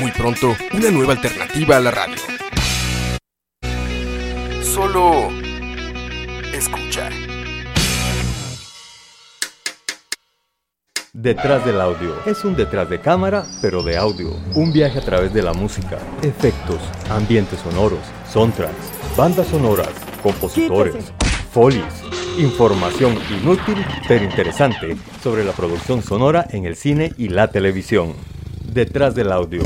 Muy pronto, una nueva alternativa a la radio. Solo escucha. Detrás del audio. Es un detrás de cámara, pero de audio. Un viaje a través de la música, efectos, ambientes sonoros, soundtracks, bandas sonoras, compositores, folies, información inútil pero interesante sobre la producción sonora en el cine y la televisión. Detrás del audio.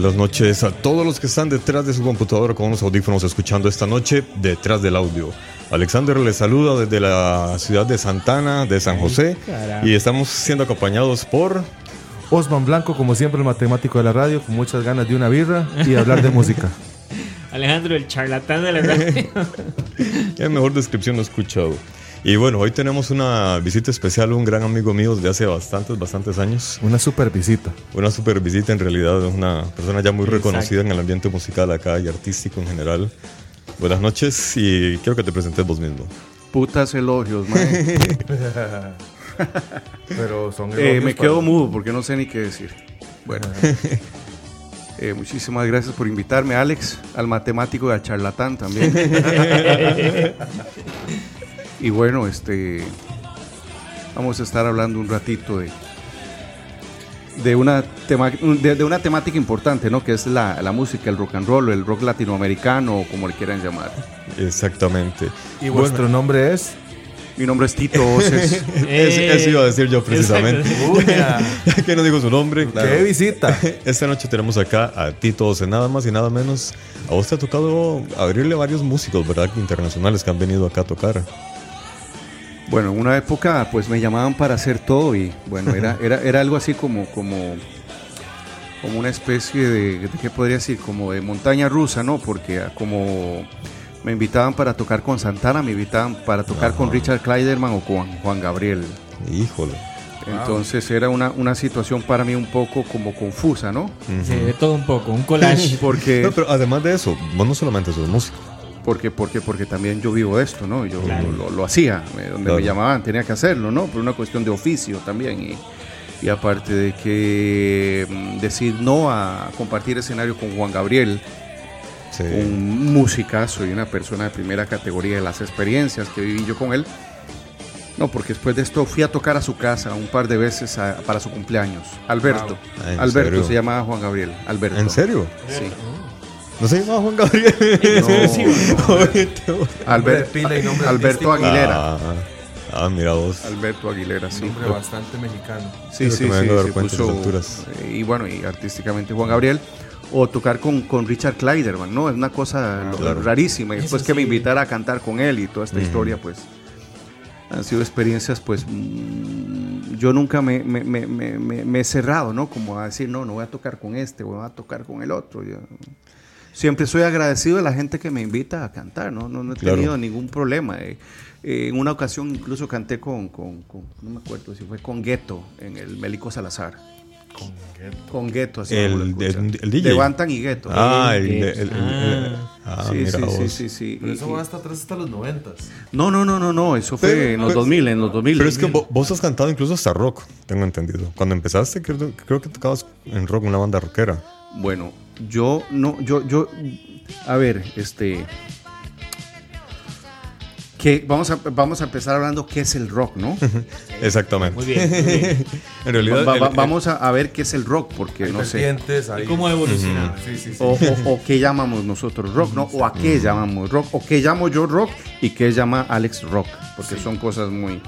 Buenas noches a todos los que están detrás de su computadora con unos audífonos escuchando esta noche detrás del audio. Alexander les saluda desde la ciudad de Santana, de San José, y estamos siendo acompañados por... Osman Blanco, como siempre, el matemático de la radio, con muchas ganas de una birra y hablar de música. Alejandro, el charlatán de la radio. Qué mejor descripción no he escuchado. Y bueno, hoy tenemos una visita especial, un gran amigo mío desde hace bastantes, bastantes años. Una super visita. Una super visita en realidad, una persona ya muy reconocida en el ambiente musical acá y artístico en general. Buenas noches y quiero que te presentes vos mismo. Putas elogios, man. Pero son Eh, elogios me para- quedo mudo porque no sé ni qué decir. Bueno. Eh, muchísimas gracias por invitarme, Alex, al matemático y al charlatán también. y bueno, este vamos a estar hablando un ratito de de una tema, de, de una temática importante, ¿no? Que es la, la música, el rock and roll, el rock latinoamericano, o como le quieran llamar. Exactamente. Y vuestro nombre es. Mi nombre es Tito Oces. Es- eso iba a decir yo precisamente. Que no digo su nombre. claro. ¡Qué visita! Esta noche tenemos acá a Tito Ose, nada más y nada menos. A vos te ha tocado abrirle a varios músicos, ¿verdad? Internacionales que han venido acá a tocar. Bueno, en una época pues me llamaban para hacer todo y bueno, era, era, era algo así como, como, como una especie de, de, ¿qué podría decir? Como de montaña rusa, ¿no? Porque ah, como me invitaban para tocar con Santana, me invitaban para tocar con Richard Kleiderman o con Juan Gabriel. Híjole. Entonces era una, una situación para mí un poco como confusa, ¿no? Sí, de todo un poco, un collage. Porque, No, pero además de eso, vos no solamente sos músico. Porque, porque, porque también yo vivo esto, ¿no? Yo lo, lo- lo hacía, eh, donde Claro. me llamaban tenía que hacerlo, ¿no? Por una cuestión de oficio también. Y, Y aparte de que mm, decir no a compartir escenario con Juan Gabriel, Sí. un musicazo y una persona de primera categoría de las experiencias que viví yo con él. No, porque después de esto fui a tocar a su casa un par de veces a- para su cumpleaños. Alberto. Ah, ¿en Alberto serio? se llamaba Juan Gabriel. Alberto. ¿En serio? Sí. ¿No se llamaba Juan Gabriel? No, Albert- Alberto. Aguilera. Ah, ah, mira vos. Alberto Aguilera, sí. Nombre bastante mexicano. Sí, sí, sí, estas puso, eh, Y bueno, y artísticamente Juan Gabriel. O tocar con, con Richard Kleiderman, ¿no? Es una cosa claro. rarísima. Y después que me sí. invitara a cantar con él y toda esta Ujú. historia, pues han sido experiencias, pues mm, yo nunca me, me- me- me- me- me he cerrado, ¿no? Como a decir, no, no voy a tocar con este, voy a tocar con el otro. Yo- siempre soy agradecido de la gente que me invita a cantar, ¿no? No, no he Claro. tenido ningún problema. eh. Eh, en una ocasión incluso canté con, con- con- no me acuerdo si fue con Gueto en el Melico Salazar. Con Gueto, así El- como lo escuchan. el- el DJ. De Bantan y Gueto. Ah, el, El- el- el- el- ah, sí, mira sí, sí, vos. sí, sí. Pero Y- eso y- va hasta atrás, hasta los noventas. no, no, no, no, no, eso fue Pero- en los pero- 2000, en los 2000. Pero es que vo- vos has cantado incluso hasta rock, tengo entendido. Cuando empezaste, creo, creo que tocabas en rock, una banda rockera. Bueno, yo no, yo, yo, a ver, este, que vamos a, vamos a empezar hablando qué es el rock, ¿no? Exactamente. Muy bien, muy bien. en realidad, Va- va- el- el- vamos a, a ver qué es el rock, porque Hay no sé, vertientes, hay- ¿Y cómo ha evolucionado? Sí, sí, sí. o, o- o qué llamamos nosotros rock, ¿no? O a qué llamamos rock, o qué llamo yo rock y qué llama Alex rock, porque son cosas muy,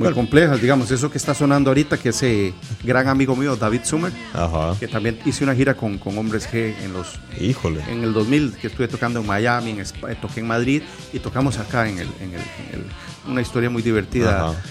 muy Bueno. complejas, digamos, eso que está sonando ahorita, que ese gran amigo mío, David Summer, Ajá. que también hice una gira con, con Hombres G en los Híjole. en el 2000 que estuve tocando en Miami, en Espa- toqué en Madrid y tocamos acá en, el, en, el, en el- una historia muy divertida Ajá.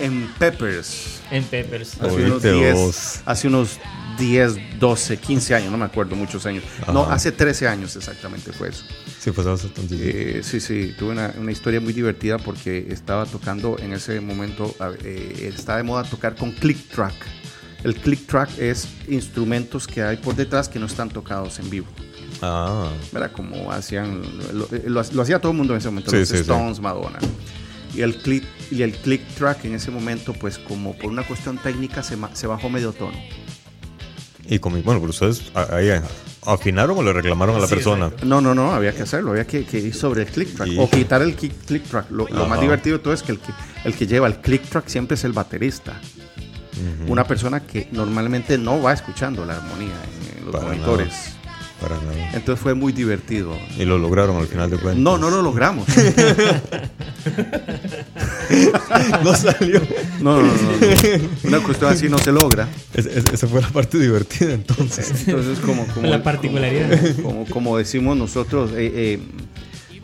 en Peppers. En Peppers. Hace unos, Oíste 10, vos. hace unos 10, 12, 15 años, no me acuerdo, muchos años. No, Ajá. hace 13 años exactamente fue eso. Sí, pues hace tanto. Eh, sí, sí, tuve una, una historia muy divertida porque estaba tocando en ese momento, eh, está de moda tocar con click track. El click track es instrumentos que hay por detrás que no están tocados en vivo. Ah, ¿verdad? Como hacían, lo, lo- lo hacía todo el mundo en ese momento, Sí, los sí, sí. Stones, Madonna. Y el, click, y el click track en ese momento, pues como por una cuestión técnica, se, se bajó medio tono. Y como, bueno, pero ustedes ahí afinaron o le reclamaron a la Sí, persona. exacto. No, no, no, había que hacerlo, había que, que ir sobre el click track Y- o quitar el click, click track. Lo, lo más divertido de todo es que el, que el que lleva el click track siempre es el baterista. Una persona que normalmente no va escuchando la armonía en, los Para monitores. Para nada. Entonces fue muy divertido. Y lo lograron al final de cuentas. No, no lo logramos. no salió. No, no, no, no. Una cuestión así no se logra. Es- es- esa fue la parte divertida entonces. Entonces, como, como, La particularidad. Como, como- como decimos nosotros, eh, eh,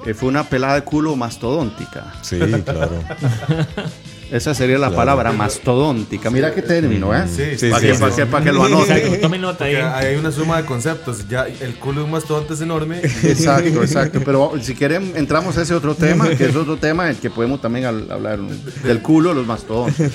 eh, fue una pelada de culo mastodóntica. Sí, claro. Esa sería la Claro. palabra, mastodóntica. Mira qué término, ¿eh? Sí, Sí, para, sí, que, sí. para que- para que lo anoten. Exacto, tome nota ahí. Hay una suma de conceptos. Ya el culo de un mastodonte es enorme. Exacto, exacto. Pero si quieren, entramos a ese otro tema, que es otro tema en el que podemos también hablar del culo de los mastodontes.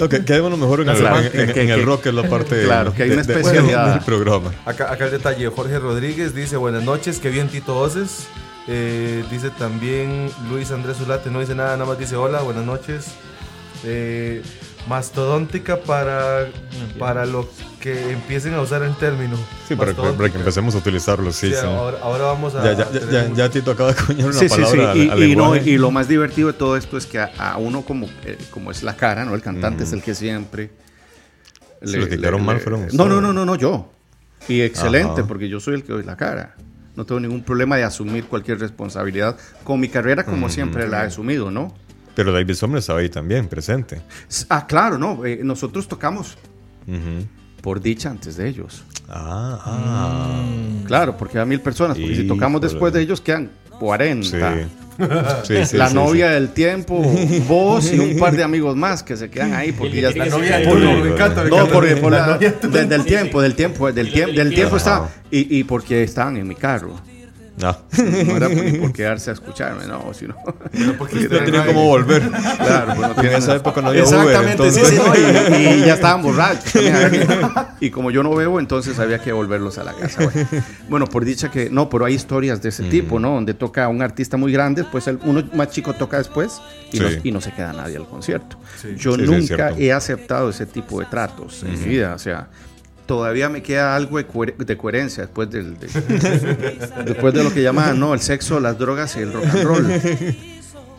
No, que, que hay uno mejor en el, Claro, en- en- que- en el rock, que es la parte claro, que hay de- una de- especialidad. del programa. Acá, acá el detalle, Jorge Rodríguez dice, buenas noches, qué bien Tito Oces. Eh, dice también Luis Andrés Zulate, no dice nada, nada más dice hola, buenas noches. Eh, mastodóntica para, para lo que empiecen a usar el término. Sí, para, que- para que empecemos a utilizarlo, sí, Sí, sí. Ahora, ahora vamos a... Ya, ya, ya, ya, un- ya Tito acaba de acuñar una Sí, sí, sí. palabra al- Y, al y no, y lo más divertido de todo esto es que a, a uno como, eh, como es la cara, ¿no? El cantante es el que siempre... Sí, los que quedaron mal fueron No, no, no, no, no, yo. Y excelente, Ajá. porque yo soy el que doy la cara. No tengo ningún problema de asumir cualquier responsabilidad con mi carrera, como siempre la he asumido, ¿no? Pero David Sommer estaba ahí también, presente. Ah, claro, no. eh, nosotros tocamos Ujú. por dicha antes de ellos. Ah, ah. Claro, porque a mil personas. Porque si tocamos Híjole. después de ellos quedan 40. Sí. Sí, sí, la sí, novia sí. del tiempo, vos y un par de amigos más que se quedan ahí porque ya La están. novia del por- tiempo. me encanta, me No, encanta. porque por La la- novia- de- del tiempo, del tiempo, del tiempo, del del tiempo está y, y porque estaban en mi carro. Ah. No era ni por quedarse a escucharme, no, sino. Pero porque No usted tenía era cómo volver. Claro, pues no tiene esa época no había Exactamente, Uber, sí, sí, no, y, y ya estaban borrachos. y como yo no bebo, entonces había que volverlos a la casa. Bueno, Bueno, por dicha que no, pero hay historias de ese tipo, ¿no? Donde toca un artista muy grande, pues el, uno más chico toca después y, Sí. no, y no se queda nadie al concierto. Sí. Yo Sí, nunca he aceptado ese tipo de tratos en mi vida, o sea. Todavía me queda algo de, coher- de coherencia después del, de, después de lo que llaman no el sexo, las drogas y el rock and roll.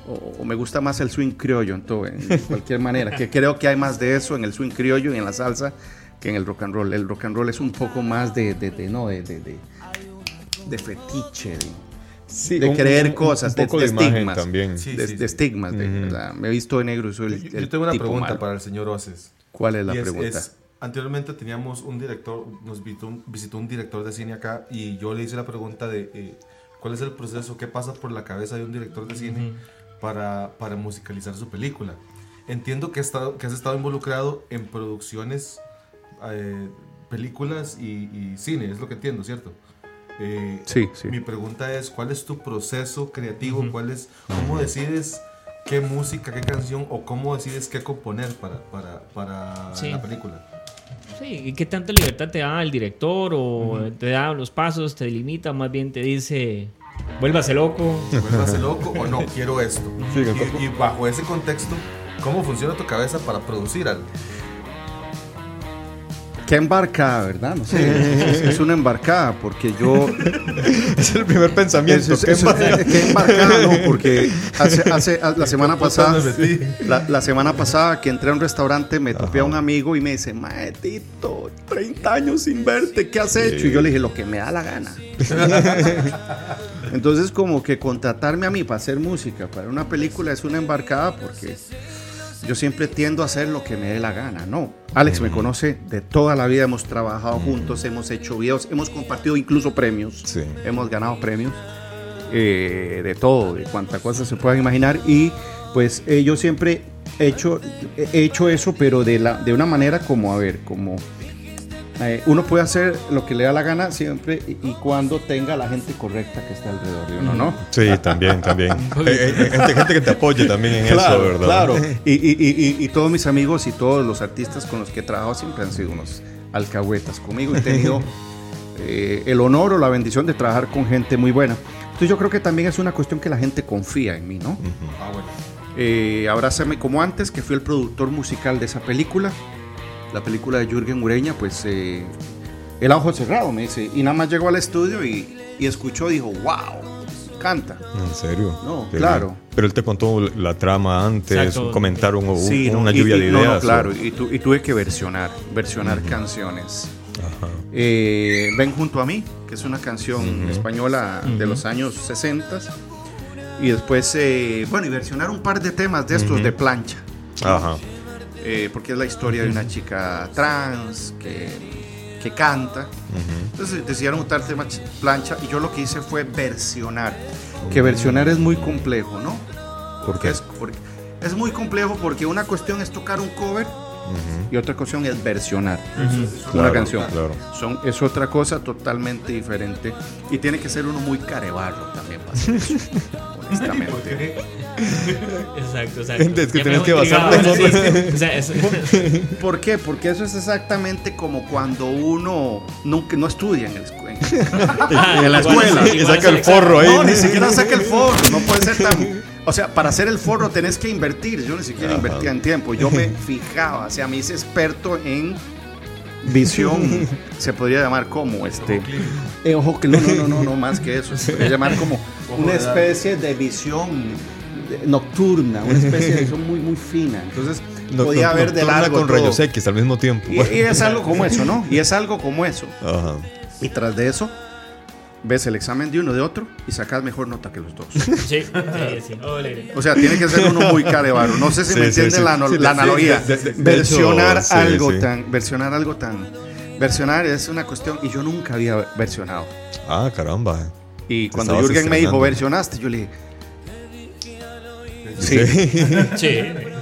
O, o me gusta más el swing criollo en, todo, en cualquier manera. Que creo que hay más de eso en el swing criollo y en la salsa que en el rock and roll. El rock and roll es un poco más de, de, de- no, de, de, de, de fetiche, de, Sí, de un- creer un- un cosas, de, poco de de estigmas. también. Sí, de, sí, de sí. estigmas. de-. Me he visto de negro y soy el, Yo, yo tengo una pregunta malo. para el señor Oces. ¿Cuál es la Y es- pregunta? es, anteriormente teníamos un director, nos visitó un, visitó un director de cine acá y yo le hice la pregunta de eh, cuál es el proceso, qué pasa por la cabeza de un director de cine para, para musicalizar su película. Entiendo que, has estado, que has estado involucrado en producciones, eh, películas y, y cine, es lo que entiendo, ¿cierto? Eh, Sí, sí. Mi pregunta es, ¿cuál es tu proceso creativo? ¿Cuál es, ¿Cómo decides qué música, qué canción o cómo decides qué componer para, para, para Sí. la película? Sí, ¿y qué tanta libertad te da el director o te da los pasos, te delimita, más bien te dice, vuélvase loco? ¿Vuélvase loco o no? Quiero esto. Sí, y, y bajo ese contexto, ¿cómo funciona tu cabeza para producir algo? Qué embarcada, ¿verdad? No sé. es, es una embarcada porque yo Es el primer pensamiento. Es- ¿qué es- qué embarcada, ¿no? Porque hace, hace- la semana pasada, la, la semana pasada que entré a un restaurante, me topé a un amigo y me dice, Maetito, 30 años sin verte, ¿qué has hecho? Y yo le dije, lo que me da la gana. Entonces, como que contratarme a mí para hacer música para una película es una embarcada porque yo siempre tiendo a hacer lo que me dé la gana, ¿no? Alex me conoce de toda la vida, hemos trabajado juntos, hemos hecho videos, hemos compartido incluso premios, Sí. hemos ganado premios eh, de todo, de cuánta cosa se puedan imaginar y pues eh, yo siempre he hecho, he hecho eso, pero de, la, de una manera como, a ver, como eh, uno puede hacer lo que le da la gana siempre y, y cuando tenga la gente correcta que está alrededor de uno, ¿no? Sí, también, también. Eh, eh, gente, gente que te apoye también en eso, ¿verdad? Claro. Y, y- y- todos mis amigos y todos los artistas con los que he trabajado siempre han sido unos alcahuetas conmigo. He tenido eh, el honor o la bendición de trabajar con gente muy buena. Entonces yo creo que también es una cuestión que la gente confía en mí, ¿no? Ah, bueno. Eh, Abrázame como antes, que fui el productor musical de esa película, la película de Jürgen Ureña, pues eh, el ojo cerrado, me dice, y nada más llegó al estudio y, y escuchó, dijo, wow, canta. ¿En serio? No, Qué claro. bien. Pero él te contó la trama antes, Exacto. comentaron un- Sí, no, una y- lluvia y- de no, ideas. no, claro, o- y, tu- y tuve que versionar, versionar canciones. Ajá. Eh, Ven junto a mí, que es una canción española de los años 60. Y después, eh, bueno, y versionar un par de temas de estos de plancha. Ajá. Eh, porque es la historia de una chica trans que, que canta. Entonces decidieron usar tema ch- plancha y yo lo que hice fue versionar. Que versionar es muy complejo, ¿no? ¿Por qué? Es, porque- es muy complejo porque una cuestión es tocar un cover y otra cuestión es versionar una Claro, canción. claro. Son, es otra cosa totalmente diferente y tiene que ser uno muy carebarro también para hacer eso, honestamente. Exacto, exacto. Es que Ya tienes me que dejó basarte en intrigado, otro- sí, sí. O sea, es- ¿Por qué? Porque eso es exactamente como cuando uno nunca, no estudia en, el escu- en- en la Igual escuela. Y saca el forro ahí. No, ni siquiera saca el forro, no puede ser tan... O sea, para hacer el forro tenés que invertir, yo ni siquiera invertía en tiempo, yo me fijaba, o sea, me hice experto en visión, se podría llamar como este... Eh, ojo que no, no, no, no, no, más que eso, se podría llamar como una especie de visión nocturna, una especie de visión muy, muy fina, entonces No- podía no- ver de largo con todo. rayos X al mismo tiempo. Y, y es algo como eso, ¿no? Y es algo como eso. Ajá. Y tras de eso, ves el examen de uno de otro y sacas mejor nota que los dos. sí, sí, sí. O sea, tiene que ser uno muy carebaro. No sé si Sí, me sí, entienden sí. la, Sí, la analogía. de- de- de versionar hecho, algo tan, versionar algo tan, versionar es una cuestión y yo nunca había versionado. Ah, caramba. Y cuando Jürgen me dijo versionaste, yo le dije, sí, Sí.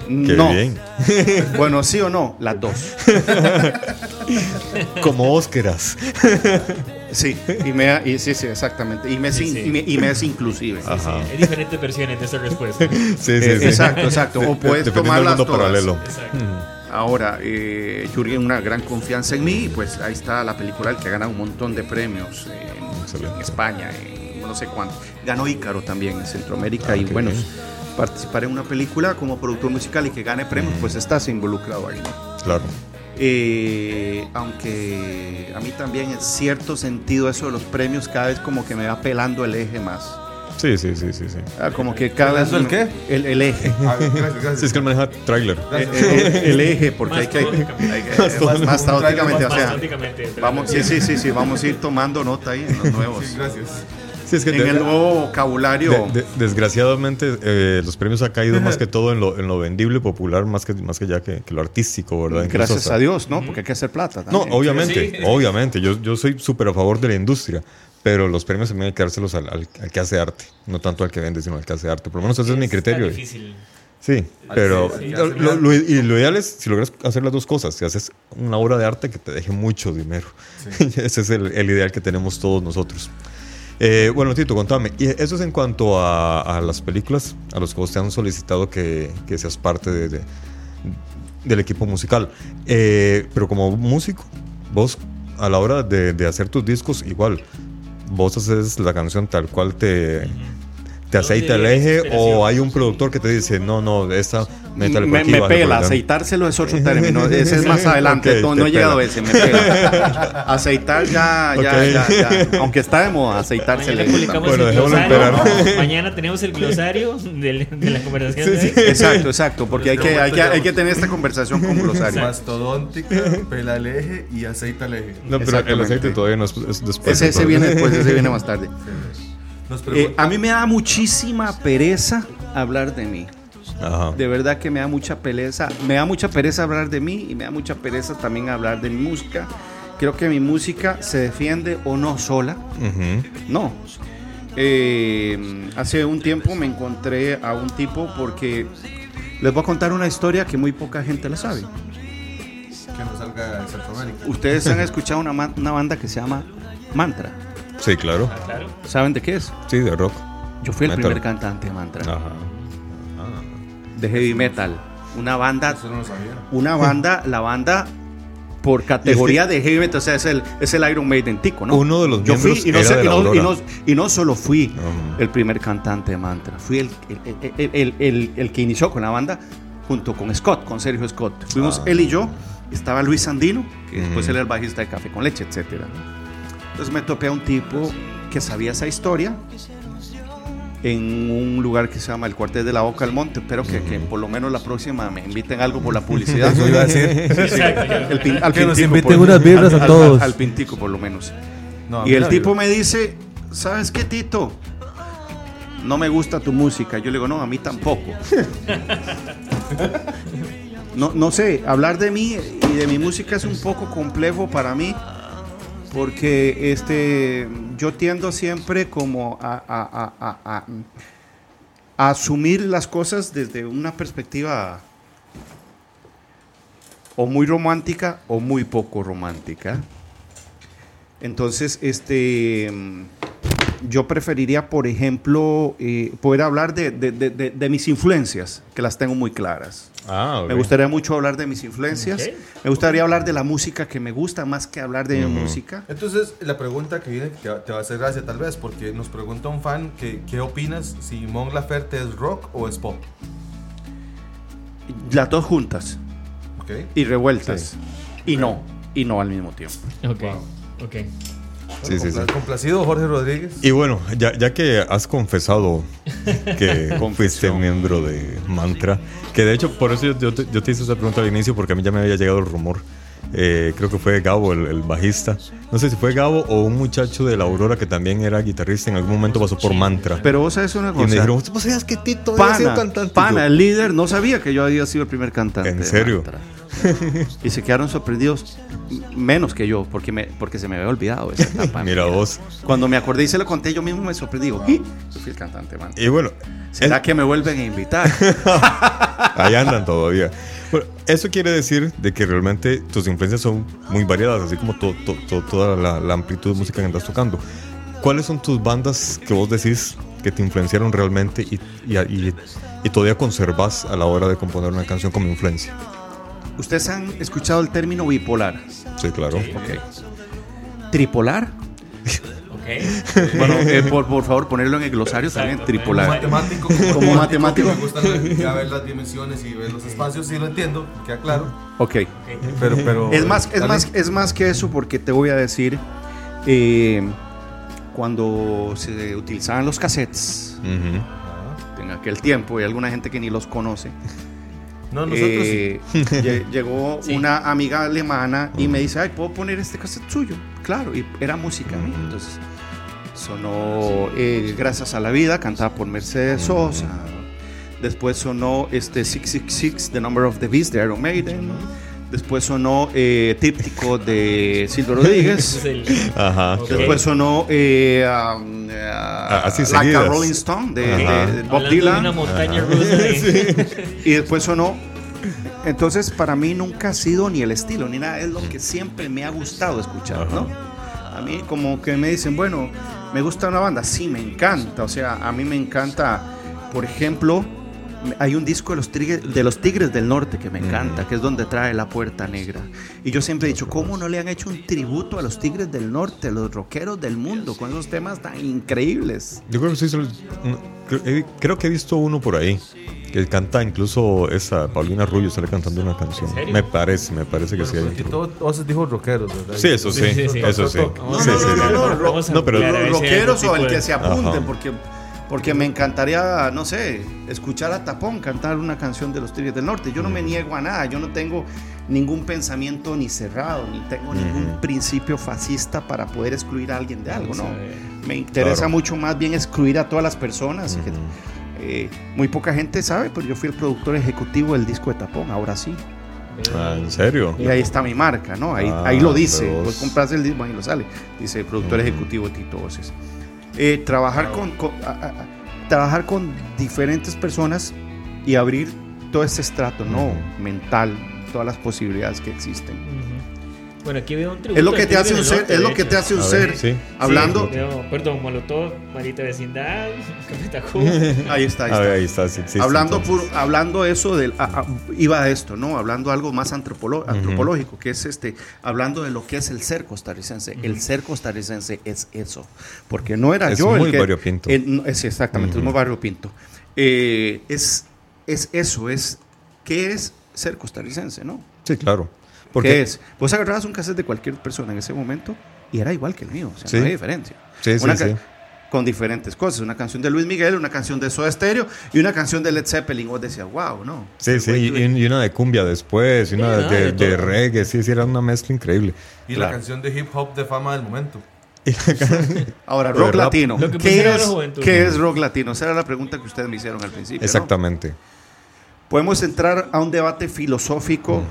Qué no. bien. Bueno, sí o no, las dos. Como Óscaras. Sí, y me, y, sí, sí, exactamente. Y me, es Sí, in- sí. y me, y me es inclusive. Hay diferentes versiones de esta respuesta. Sí, sí, Eh, sí. exacto, exacto. O De- puedes del tomarlas mundo todas. paralelo. Exacto. Ahora, eh, Yuri una gran confianza en mí, y pues ahí está la película el que gana un montón de premios en, España, en no sé cuánto. Ganó Ícaro también en Centroamérica y qué bueno, bien. Participar en una película como productor musical y que gane premios, pues estás involucrado ahí. ¿no? Claro. Eh, aunque a mí también en cierto sentido eso de los premios cada vez como que me va pelando el eje más. Sí, sí, sí, sí. sí. Ah, como que cada vez... ¿Pelando el qué? El, el eje. Ah, gracias, gracias. Sí, es que él maneja trailer. Eh, eh, el eje, porque hay que... hay que- más, más taóticamente, o sea, Vamos, sí, sí, sí, sí, vamos a ir tomando nota ahí en los nuevos. Sí, gracias. Sí, es que En de- el nuevo vocabulario. de- de- desgraciadamente eh, los premios han caído más que todo en lo, en lo vendible, popular, más que, más que ya que, que lo artístico, ¿verdad? Gracias a Dios, ¿no? Porque hay que hacer plata. No, también. obviamente, Sí. obviamente. Yo, yo soy súper a favor de la industria, pero los premios también hay que dárselos al, al- al que hace arte, no tanto al que vende, sino al que hace arte. Por lo menos ese es, mi criterio. difícil. Sí, pero sí, lo, sí. lo- lo- y lo ideal es, si logras hacer las dos cosas, si haces una obra de arte que te deje mucho dinero. Ese es el, el ideal que tenemos todos nosotros. Eh, bueno, Tito, contame. Y eso es en cuanto a, las películas, a los que vos te han solicitado que, seas parte de- de- del equipo musical. Eh, pero como músico, vos a la hora de hacer tus discos, igual, vos haces la canción tal cual te, te aceita el ¿Dónde viene eje o hay un productor que te dice, no, no, esta, métale por me, aquí, me por pela, allá". aceitárselo es otro término. Ese es más adelante. No, no he llegado a ese, me pela. Aceitar ya, ya, ya, ya. Aunque está de moda, publicamos Bueno, el dejémoslo glosario. esperar. Mañana tenemos el glosario del- de, la conversación. Sí, de sí. Exacto, exacto. Porque hay que, hay, que, hay que tener esta conversación con glosario. Mastodóntica, pela el eje y aceita el eje. No, pero el aceite todavía no es, después. Ese, ese viene después, ese viene más tarde. Nos Eh, a mí me da muchísima pereza hablar de mí. Ajá. De verdad que me da mucha pereza. Me da mucha pereza hablar de mí y me da mucha pereza también hablar de mi música. Creo que mi música se defiende o no sola. No. Eh, hace un tiempo me encontré a un tipo porque les voy a contar una historia que muy poca gente la sabe. que nos salga de Centroamérica. Ustedes han escuchado una, una banda que se llama Mantra. Sí, claro. Ah, claro. ¿Saben de qué es? Sí, de rock. Yo fui el Metal. primer cantante de Mantra. Ajá. De heavy metal. Una banda Eso no lo sabía. una banda, la banda por categoría de heavy metal, o sea, es el, es el Iron Maiden tico, ¿no? Uno de los Yo fui miembros y no, era sé- de y no- y Aurora. no- y no solo fui el primer cantante de Mantra, fui el, el, el- el- el- el que inició con la banda junto con Scott, con Sergio Scott. Fuimos Ah. él y yo, estaba Luis Sandino, que después él era el bajista de Café con Leche, etcétera. Entonces me topé a un tipo que sabía esa historia en un lugar que se llama el Cuartel de la Boca del Monte. Espero que, que por lo menos la próxima me inviten algo por la publicidad. Eso iba a decir. Exacto. ya. El pin- al Que nos pintico, inviten por- unas birras al- a todos. Al, al pintico, por lo menos. No, y el tipo me dice, ¿sabes qué, Tito? No me gusta tu música. Yo le digo, no, a mí tampoco. no, no sé, hablar de mí y de mi música es un poco complejo para mí. Porque este, yo tiendo siempre como a, a- a- a- asumir las cosas desde una perspectiva o muy romántica o muy poco romántica. Entonces, este, yo preferiría, por ejemplo, eh, poder hablar de, de- de- de- de mis influencias, que las tengo muy claras. Ah, ok. Me gustaría mucho hablar de mis influencias. Ok. Me gustaría hablar de la música que me gusta más que hablar de mi Ujú. música. Entonces, la pregunta que viene te, va- te va a hacer gracia tal vez, porque nos pregunta un fan que, qué opinas si Mon Laferte es rock o es pop. Las dos juntas ¿Ok? y revueltas. Y no, y no al mismo tiempo. Ok. Ok. Sí, sí, sí. Compla- Complacido, Jorge Rodríguez. Y bueno, ya, ya que has confesado que fuiste miembro de Mantra, que de hecho por eso yo, yo te, yo te hice esa pregunta al inicio porque a mí ya me había llegado el rumor. Eh, creo que fue Gabo, el, el bajista. No sé si fue Gabo o un muchacho de la Aurora que también era guitarrista. En algún momento pasó por Mantra. Pero vos sabes una y me cosa. dijeron, ¿vos sabías que Tito había sido Pana, cantante? pana, el líder no sabía que yo había sido el primer cantante. ¿En serio? Y se quedaron sorprendidos, menos que yo, porque, me, porque se me había olvidado esa etapa. Mira vos. Cuando me acordé y se lo conté, yo mismo me sorprendí. digo, "¿Y? Yo fui el cantante, man. Y bueno, ¿Será que me vuelven a invitar? Ahí andan todavía. Bueno, eso quiere decir de que realmente tus influencias son muy variadas, así como to- to- to- toda la, la amplitud de música que andas tocando. ¿Cuáles son tus bandas que vos decís que te influenciaron realmente y, y- y- y todavía conservas a la hora de componer una canción como influencia? Ustedes han escuchado el término bipolar. Sí, claro. Tripolar. Ok. Bueno, eh, por, por favor, ponerlo en el glosario también. Exacto. Como Tripolar. matemático, Como matemático. Me gusta ya ver las dimensiones y ver los espacios, sí lo entiendo, queda claro. Ok. Pero, pero. Es más, es más, es más que eso porque te voy a decir, eh, cuando se utilizaban los cassettes Ujú. en aquel tiempo, y alguna gente que ni los conoce, No, nosotros eh, lle- llegó Sí. una amiga alemana y me dice, ay, ¿puedo poner este cassette suyo? Claro, y era música. ¿no? Entonces sonó eh, Gracias a la Vida, cantada por Mercedes Sosa. Después sonó este 666, The Number of the Beast de Iron Maiden. Después sonó eh, Tríptico de Silvio Rodríguez. Ajá. Después sonó eh, um, uh, así Like a. Rolling Stone de, de- de Bob de Dylan. una montaña rusa de- Y después sonó. Entonces, para mí nunca ha sido ni el estilo ni nada. Es lo que siempre me ha gustado escuchar, ¿no? A mí, como que me dicen, bueno, me gusta una banda. Sí, me encanta. O sea, a mí me encanta, por ejemplo. Hay un disco de los, tigres, de los Tigres del Norte que me encanta, que es donde trae la puerta negra. Y yo siempre he dicho, ¿cómo no le han hecho un tributo a los Tigres del Norte, los rockeros del mundo, con esos temas tan increíbles? Yo creo que sí, no, creo, que he visto uno por ahí que canta incluso esa Paulina Rubio sale cantando una canción. Me parece, me parece que sí hay Bueno, un Tito Oces dijo rockeros, ¿verdad? Sí, eso sí, Sí, sí, sí. eso sí. Sí, a sí, buscar, sí. no, vamos ro- a no, pero- los rockeros o el que se apunten, porque, porque me encantaría, no sé, escuchar a Tapón cantar una canción de los Tigres del Norte. Yo no me niego a nada, yo no tengo ningún pensamiento ni cerrado, ni tengo ningún principio fascista para poder excluir a alguien de algo, ¿no? Me interesa Claro. mucho más bien excluir a todas las personas. eh, muy poca gente sabe, pero yo fui el productor ejecutivo del disco de Tapón, ahora sí. Ah, ¿En serio? Y ahí está mi marca, ¿no? Ahí, Ah, ahí lo dice. Vos vos- compras el disco y lo sale. Dice productor Ujú. ejecutivo Tito Voces. Eh, trabajar, con, con- a- a- a- trabajar con diferentes personas y abrir todo este estrato, ¿no? Mental, todas las posibilidades que existen. Bueno, aquí veo un tributo. Es lo que te hace un ser, Norte, es lo que te hace un A ser. ver, sí. Hablando, Sí, veo, perdón, Molotov, Marita Vecindad, ahí está, ahí A está. ver, ahí está, sí existe, hablando, hablando eso del a- a- iba a esto, ¿no? Hablando algo más antropolo- antropológico, que es este, hablando de lo que es el ser costarricense. El ser costarricense es eso, porque no era Es yo muy el que variopinto. el- no, es exactamente, es muy variopinto. Eh, es es eso, es qué es ser costarricense, ¿no? Sí, claro. ¿Qué Porque es? Vos agarrabas un cassette de cualquier persona en ese momento y era igual que el mío, o sea, Sí. no hay diferencia. Sí, sí, Una sí. ca- Con diferentes cosas, una canción de Luis Miguel, una canción de Soda Stereo y una canción de Led Zeppelin. Vos decías, wow, ¿no? Sí, sí, y, y una de cumbia después, y una Sí, de, de de todo. reggae, sí, sí, era una mezcla increíble. Y Claro. la canción de hip hop de fama del momento. Ahora, rock latino. Lo que ¿Qué es, juventud. ¿Qué es rock latino? Esa era la pregunta que ustedes me hicieron al principio. ¿no? Exactamente. Podemos entrar a un debate filosófico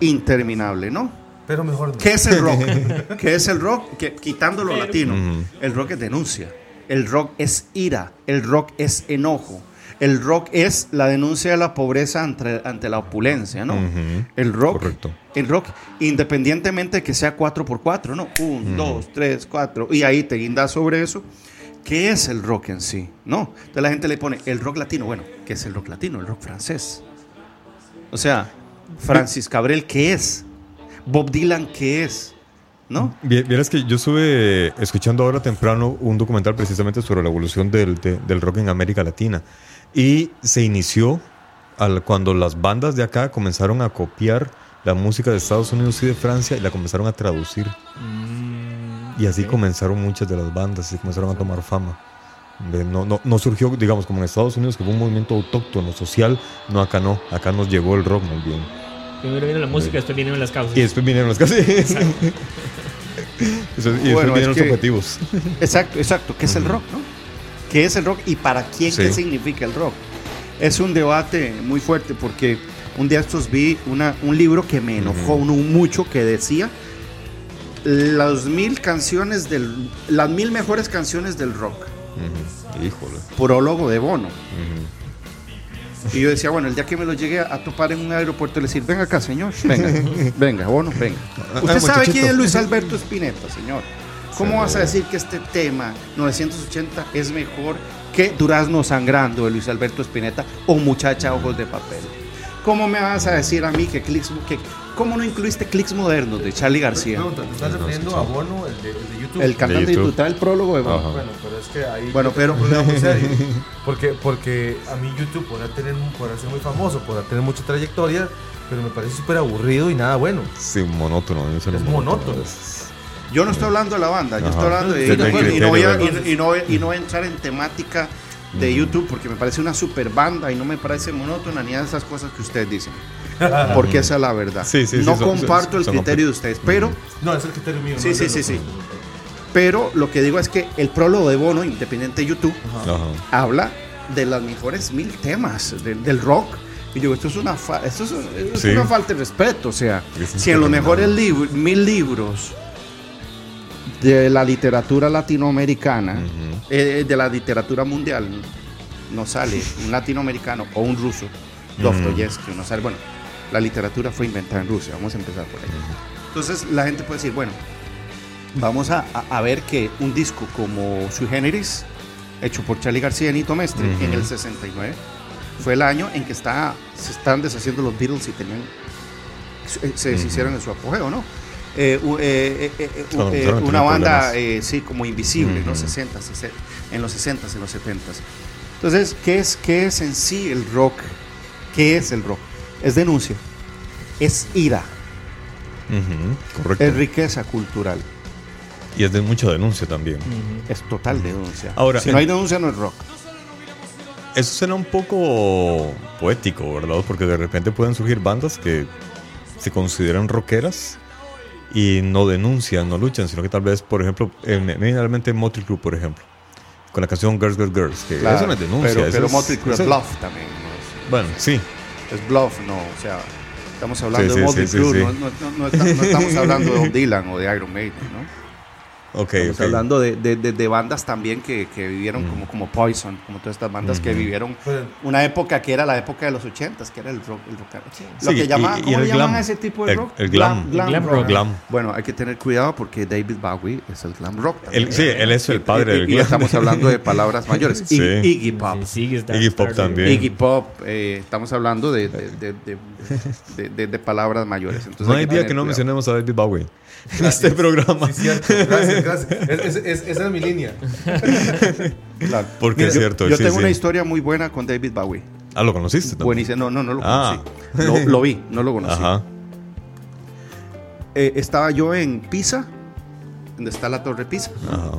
interminable, ¿no? Pero mejor no. ¿Qué es el rock? ¿Qué es el rock? Que, quitando lo latino, el rock es denuncia. El rock es ira. El rock es enojo. El rock es la denuncia de la pobreza ante, ante la opulencia, ¿no? Ujú. El rock, Correcto. el rock, independientemente de que sea 4x4, ¿no? 1, 2, 3, 4, y ahí te guindas sobre eso. ¿Qué es el rock en sí? ¿No? Entonces la gente le pone el rock latino. Bueno, ¿qué es el rock latino? El rock francés. O sea, Francis Cabrel, ¿qué es? Bob Dylan, ¿qué es? ¿No? Vi- Vieras que yo estuve escuchando ahora temprano un documental precisamente sobre la evolución del, de- del rock en América Latina. Y se inició al- cuando las bandas de acá comenzaron a copiar la música de Estados Unidos y de Francia y la comenzaron a traducir. Mm, Y así comenzaron muchas de las bandas, y comenzaron a tomar fama. De- No, no, no surgió, digamos, como en Estados Unidos, que fue un movimiento autóctono, social. No, acá no. Acá nos llegó el rock más bien. Primero viene la música, después vienen las causas. Y después vinieron los casi. y después Bueno, vinieron es los que- objetivos. Exacto, exacto. ¿Qué es el rock, no? ¿Qué es el rock y para quién Sí. qué significa el rock? Es un debate muy fuerte porque un día estos vi una, un libro que me enojó uno mucho que decía las mil canciones del las mil mejores canciones del rock Ujú. Híjole. prólogo de Bono. Y yo decía, bueno, el día que me lo llegue a topar en un aeropuerto, le decir, venga acá, señor, venga, venga, bono, venga. Usted sabe muchachito. quién es Luis Alberto Spinetta, señor. ¿Cómo vas a decir que este tema 980 es mejor que Durazno Sangrando de Luis Alberto Spinetta o Muchacha Ojos de Papel? ¿Cómo me vas a decir a mí que clics, que, cómo no incluiste clics modernos de Charlie García? Pregunta, ¿te estás refiriendo a Bono, el de, el de YouTube? El cantante YouTube. disfrutar el prólogo de Bono. Ajá. Bueno, pero es que ahí Bueno, pero- un problema muy serio. Porque, porque a mí YouTube podrá, tener, un- podrá ser muy famoso, podrá tener mucha trayectoria, pero me parece súper aburrido y nada bueno. Sí, monótono. no Es monótono. Yo no estoy hablando de la banda, yo estoy hablando de... Desde el y, no criterio voy a, de- y- y no, y no voy a entrar en temática de YouTube porque me parece una super banda y no me parece monótona ni de esas cosas que ustedes dicen. Porque esa es la verdad. Sí, sí, sí, no son- comparto son- el son criterio de ustedes, pero... No, es el criterio mío. Sí, no sí, es sí, sí. Pero lo que digo es que el prólogo de Bono, independiente de YouTube, Ajá. habla de las mejores mil temas de- del rock. Y yo, esto es una, fa- esto es, es Sí. una falta de respeto. O sea, Es si en los mejores libros, mil libros de la literatura latinoamericana, Ujú. eh, de la literatura mundial, no sale un latinoamericano o un ruso, Dostoyevsky, no sale. Bueno, la literatura fue inventada en Rusia, vamos a empezar por ahí. Entonces la gente puede decir, bueno, vamos a, a- ver que un disco como Sui Generis, hecho por Charlie García y Nito Mestre Ujú. en el 69, fue el año en que está, se están deshaciendo los Beatles y tenían, se, se deshicieron en su apogeo, ¿no? Eh, eh, eh, eh, una banda, eh, sí, como invisible, en los Ujú. 60, en los 60, en los 70. Entonces, ¿qué es, ¿qué es en sí el rock? ¿Qué es el rock? Es denuncia, es ira, Correcto. es riqueza cultural, Y es de mucha denuncia también. es total denuncia. Ahora, si en- no hay denuncia, no es rock. Eso suena un poco poético, ¿verdad? Porque de repente pueden surgir bandas que se consideran rockeras y no denuncian, no luchan, sino que tal vez, por ejemplo, en, generalmente Motley Crue, por ejemplo, con la canción Girls, Girls, Girls, que Claro, eso no es denuncia. Pero, pero es- Motley Crue es bluff también. ¿no? Bueno, sí. Es, bluff, no. O sea, estamos hablando Sí, de sí, Motley sí, Crue, sí, no, no- no- no estamos, hablando de Dylan o de Iron Maiden, ¿no? Ok, Estamos ok. hablando de, de- de- de bandas también que, que vivieron Mm. como, como Poison, como todas estas bandas que vivieron una época que era la época de los ochentas, que era el rock. El rock lo Sí, que y- llama, y ¿Cómo el le llaman glam. a ese tipo de El- rock? el glam. Glam rock. rock. Glam. Bueno, hay que tener cuidado porque David Bowie es el glam rock. también. Él- sí, él es el padre Y- del y, glam. estamos hablando de palabras mayores. Sí. Ig- Iggy Pop. Sí, Iggy Pop también. Iggy Pop, eh, estamos hablando de, de, de, de- de- de- de palabras mayores. Entonces No hay hay día que no cuidado. mencionemos a David Bowie en este programa. Sí, cierto. Gracias, gracias. Es- es- es- esa es mi línea. Claro. Porque Mira, es yo- cierto, Yo, sí, tengo sí. una historia muy buena con David Bowie. Ah, ¿lo conociste también? Buenísimo. No, no, no lo Ah. conocí. Lo, lo vi, no lo conocí. Ajá. Eh, estaba yo en Pisa, donde está la Torre Pisa, Ajá.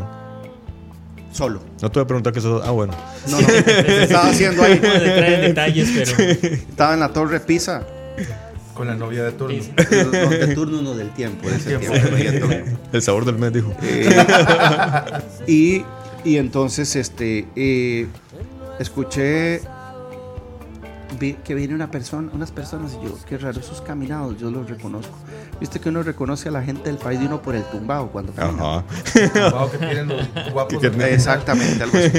solo. No te voy a preguntar qué eso. Ah, bueno. No, no, estaba haciendo ahí. No detalles, pero. Estaba en la Torre Pisa. Con la novia de turno. No, no, de turno, no del tiempo. El sabor del mes, dijo. Eh, y, y entonces este eh, escuché vi que viene una persona, unas personas y yo, qué raro, esos caminados, yo los reconozco. Viste que uno reconoce a la gente del país de uno por el tumbado cuando. Ajá. Wow, que tienen los guapos. Que- de- Exactamente, algo así.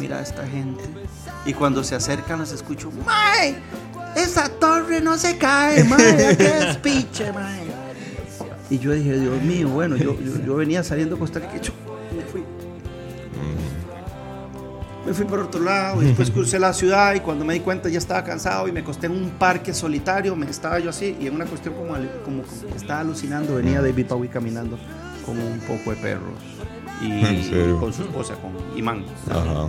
Mira a esta gente. Y cuando se acercan los escucho, ¡Mae! Esa torre no se cae, mae, qué despiche, mae. Y yo dije, Dios mío, bueno, yo, yo, yo venía saliendo de Costa Rica y yo me fui. Me fui por otro lado y después crucé la ciudad y cuando me di cuenta ya estaba cansado y me acosté en un parque solitario, me estaba yo así y en una cuestión como, como, como que estaba alucinando, venía David Bowie caminando con un poco de perros y con su esposa, con Imán Ajá.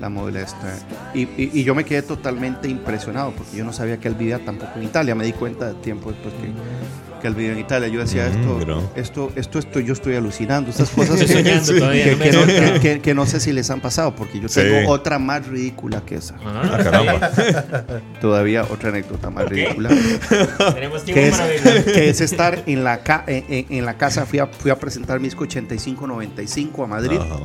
La modelo esta. Y, y- y yo me quedé totalmente impresionado porque yo no sabía que él vivía tampoco en Italia. Me di cuenta de tiempo después que, que él vivía en Italia. Yo decía, Mm, esto, esto, esto, esto, yo estoy alucinando. Estas cosas Estoy que, todavía, que- no no, que- que- no sé si les han pasado porque yo Sí. tengo otra más ridícula que esa. Ah, caramba. Todavía otra anécdota más ridícula. Tenemos tiempo Que es, que es estar en la, ca- en, en- en la casa. Fui a, fui a presentar mi disco 85-95 a Madrid. Ajá.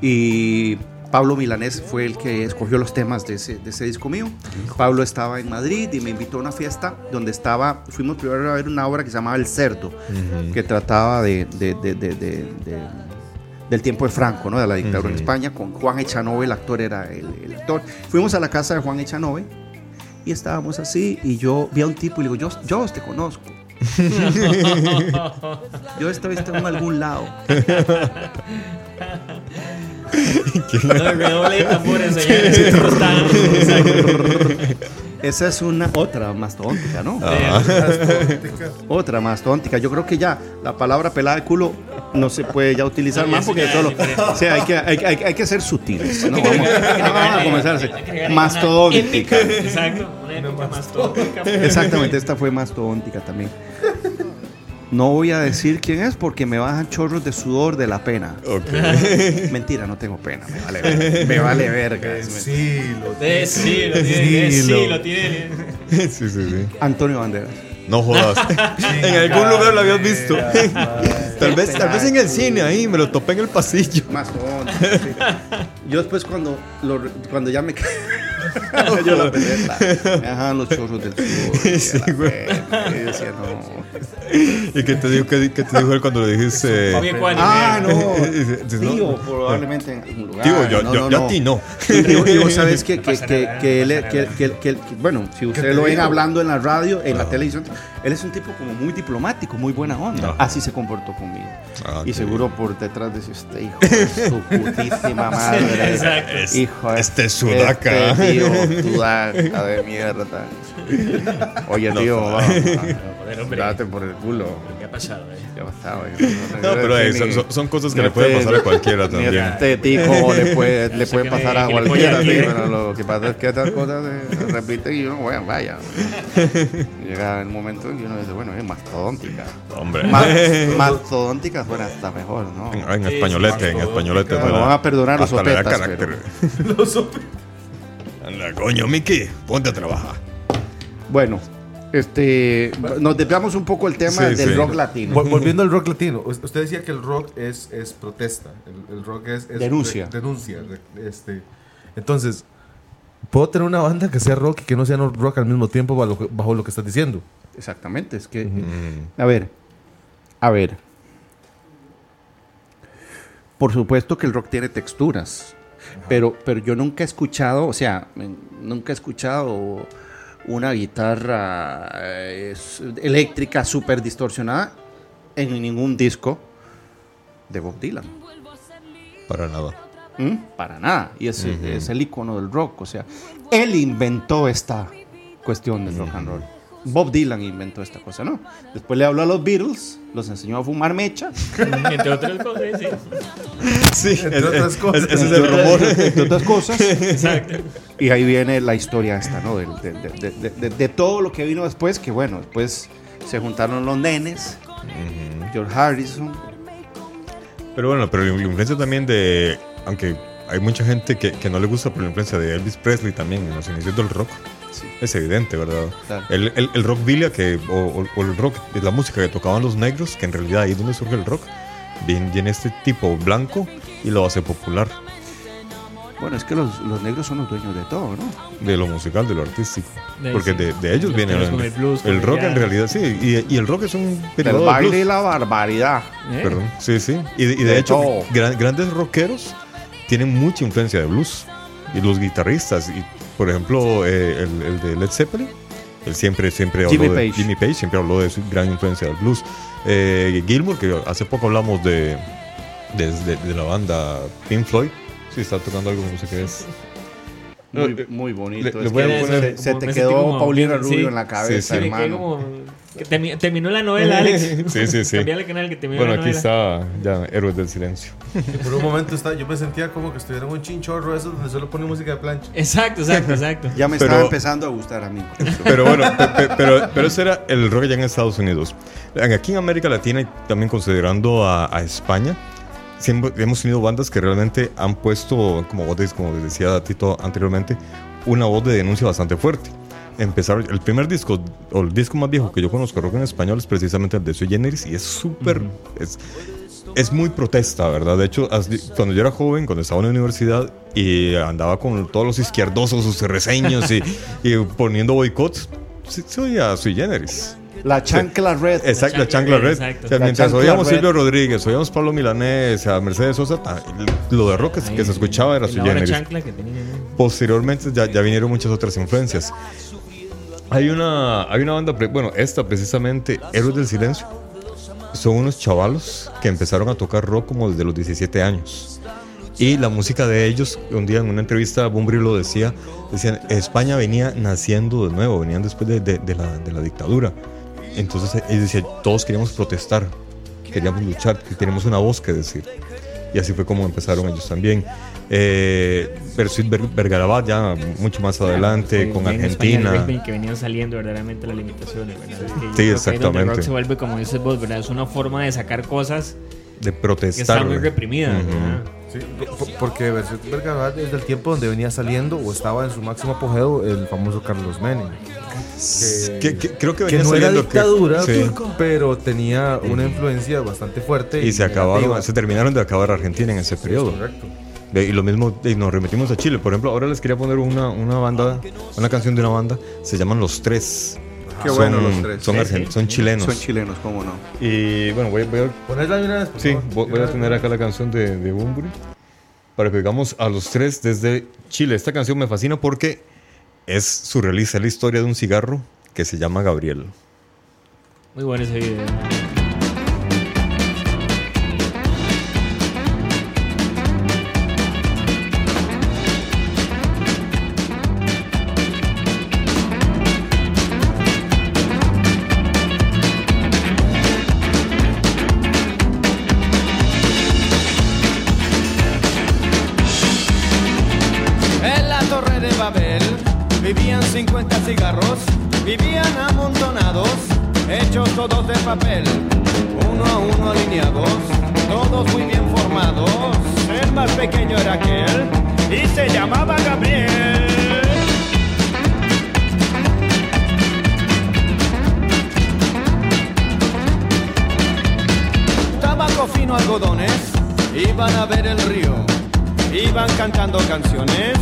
Y Pablo Milanés fue el que escogió los temas de ese, de ese disco mío. Pablo estaba en Madrid y me invitó a una fiesta donde estaba, fuimos primero a ver una obra que se llamaba El Cerdo, Ujú. que trataba de, de, de, de, de- de- del tiempo de Franco, ¿no? De la dictadura en España, con Juan Echanove, el actor era el, el actor. Fuimos a la casa de Juan Echanove y estábamos así y yo vi a un tipo y le digo, yo, yo te conozco. yo tengo en algún lado. Esa es una otra mastodóntica, ¿no? Ah. Otra mastodóntica. Yo creo que ya la palabra pelada de culo no se puede ya utilizar No, más porque ya, o sea, hay que, hay, hay- hay que ser sutiles. ¿no? Vamos, a comenzar. Mastodóntica. Exacto, una épica mastodóntica. Exactamente, esta fue mastodóntica también. No voy a decir quién es porque me bajan chorros de sudor de la pena. Ok. Mentira, no tengo pena, me vale verga. Me vale verga. Sí, lo Eh, sí, lo tiene. Sí, Sí, lo- lo tiene. sí, sí, sí. Antonio Banderas. No jodas. en algún lugar lo habías visto. tal vez, tal vez en el cine ahí, me lo topé en el pasillo. Sí. Yo después cuando, lo- cuando ya me yo la peleta, me dejaban los chorros del sudor. Sí, y, güey. y decía, no. ¿Y qué te dijo, qué, qué te dijo él cuando le dijiste? Ah, no. Tío, probablemente en algún lugar. Digo, yo, no, yo, no, yo no. a ti no. Y, vos sabes que, que, que, que él, que, que- que- que- bueno, si ¿Qué ustedes te lo ven hablando en la radio, en la televisión, él es un tipo como muy diplomático, muy buena onda. Así se comportó conmigo. Ah, y seguro por detrás de este hijo de su putísima madre. Exacto. Es- Hijo de este sudaca. Tío sudaca de mierda. Oye, tío, hombre. date por el culo. ¿Qué ha pasado, eh? Ya bastaba. No, pero eh, son, son- son cosas que le pueden pasar a cualquiera también. este tico le puede, le puede pasar a cualquiera, bien. pero lo que pasa es que estas cosas se, se repiten y uno, bueno, vaya. Llega el momento en que uno dice, bueno, es mastodóntica. Hombre. Ma- mastodóntica suena hasta mejor, ¿no? En, en españolete, en españolete. Me suena- van a perdonar los sopetas, carácter. Lo supe. Anda, coño, Miki, ponte a trabajar. Bueno, este, nos desviamos un poco el tema Sí, del sí. rock latino. Vol- Volviendo al rock latino, us- usted decía que el rock es, es protesta, el, el rock es, es Denuncia. re- denuncia. Este, entonces, ¿puedo tener una banda que sea rock y que no sea no rock al mismo tiempo bajo lo que, bajo lo que estás diciendo? Exactamente, es que, Mm, a ver, a ver. Por supuesto que el rock tiene texturas, pero, pero yo nunca he escuchado, o sea, nunca he escuchado una guitarra eh, eléctrica súper distorsionada en ningún disco de Bob Dylan. para nada. ¿Mm? Para nada. Y es, es el icono del rock. O sea, él inventó esta cuestión del rock and roll. Bob Dylan inventó esta cosa, ¿no? Después le habló a los Beatles, los enseñó a fumar mecha. Entre otras cosas, sí. Sí, Entre es- otras es- cosas. ese es el rumor. Entre otras cosas. Exacto. Y ahí viene la historia esta, ¿no? De, de- de- de- de- de todo lo que vino después, que bueno, después se juntaron los nenes, George Harrison. Pero bueno, pero la influencia también de. Aunque hay mucha gente que, que no le gusta, pero la influencia de Elvis Presley también en los inicios del rock. Sí. Es evidente, ¿verdad? Claro. El, el, el rock que, o, el rock, la música que tocaban los negros, que en realidad ahí es donde surge el rock, viene, viene este tipo blanco y lo hace popular. Bueno, es que los, los negros son los dueños de todo, ¿no? De lo musical, de lo artístico. De- Porque sí. de, de ellos Los viene el, el blues, el el rock en realidad, sí. Y, y el rock es un periodo de baile blues. y la barbaridad. ¿Eh? Perdón, sí, sí. Y de, y de De hecho, gran- grandes rockeros tienen mucha influencia de blues. Y los guitarristas, y por ejemplo, eh, el, el de Led Zeppelin, él siempre, siempre Jimmy habló de Page. Jimmy Page, siempre habló de su gran influencia del blues. Eh, Gilmour, que hace poco hablamos de, de, de- de la banda Pink Floyd. Sí, está tocando algo, no sé qué es. Muy, muy bonito. le- le Es voy a que poner- se, se te quedó como- Paulina sí. Rubio en la cabeza, Sí, Sí, hermano. como. que termi- terminó la novela, Alex. Sí, sí, sí. Cambiale el canal que terminó Bueno, la aquí está ya Héroes del Silencio. Por un momento está, yo me sentía como que estuviera en un chinchorro eso donde solo pone música de plancha. Exacto, exacto, exacto. Ya me Pero- estaba empezando a gustar a mí. Pero bueno, pe- pe- pero, pero ese era el rock ya en Estados Unidos. Aquí en América Latina y también considerando a, a España, siempre hemos tenido bandas que realmente han puesto, como vos como decía Tito anteriormente, una voz de denuncia bastante fuerte. Empezar, el primer disco, o el disco más viejo que yo conozco rock en español es precisamente el de Sui Generis y es súper, es, es muy protesta, ¿verdad? De hecho, as- cuando yo era joven, cuando estaba en la universidad y andaba con todos los izquierdosos, sus reseños y, y poniendo boicots, sí, se oía Sui Generis. La chancla red. Exacto, la chancla red, red. exacto. O sea, La mientras oíamos red. Silvio Rodríguez, oíamos Pablo Milanés, a Mercedes Sosa, lo de rock que se escuchaba era su chancla que tenía. ¿no? Posteriormente ya, ya vinieron muchas otras influencias. Hay una, hay una banda, pre- bueno, esta precisamente, Héroes del Silencio. Son unos chavalos que empezaron a tocar rock como desde los 17 años. Y la música de ellos, un día en una entrevista, Bumbri lo decía, decían, España venía naciendo de nuevo, venían después de, de- de la, de la dictadura. Entonces ellos decían, todos queríamos protestar, queríamos luchar, que teníamos una voz que decir. Y así fue como empezaron ellos también. Eh, Vergarabat ya mucho más adelante, con España, Argentina. rugby que venían saliendo verdaderamente las limitaciones, ¿verdad? Es que yo Sí, que exactamente. El rock se vuelve, como dices vos, ¿verdad? Es una forma de sacar cosas de que protestar. están muy güey. reprimidas, Ujú. ¿verdad? Sí, po- porque Versuit Vergarabat es del tiempo donde venía saliendo o estaba en su máximo apogeo el famoso Carlos Menem. Que- que- creo que Que venía no era que- dictadura, sí. pero tenía una influencia bastante fuerte. Y se acabaron, se terminaron de acabar Argentina en ese periodo. Correcto. De- Y lo mismo, y nos remitimos a Chile. Por ejemplo, ahora les quería poner una, una banda, una canción de una banda, se llaman Los Tres. Qué Son- bueno los tres. Son, Sí, son chilenos. Son chilenos, cómo no. y bueno, voy, voy a, Ponerla una vez, por sí, favor. voy, voy a tener acá la canción de, de para que oigamos a los tres desde Chile. Esta canción me fascina porque es surrealista, la historia de un cigarro que se llama Gabriel. Muy bueno ese video. Cigarros, vivían amontonados, hechos todos de papel, uno a uno alineados, todos muy bien formados. El más pequeño era aquel y se llamaba Gabriel. Tabaco fino, algodones, iban a ver el río, iban cantando canciones,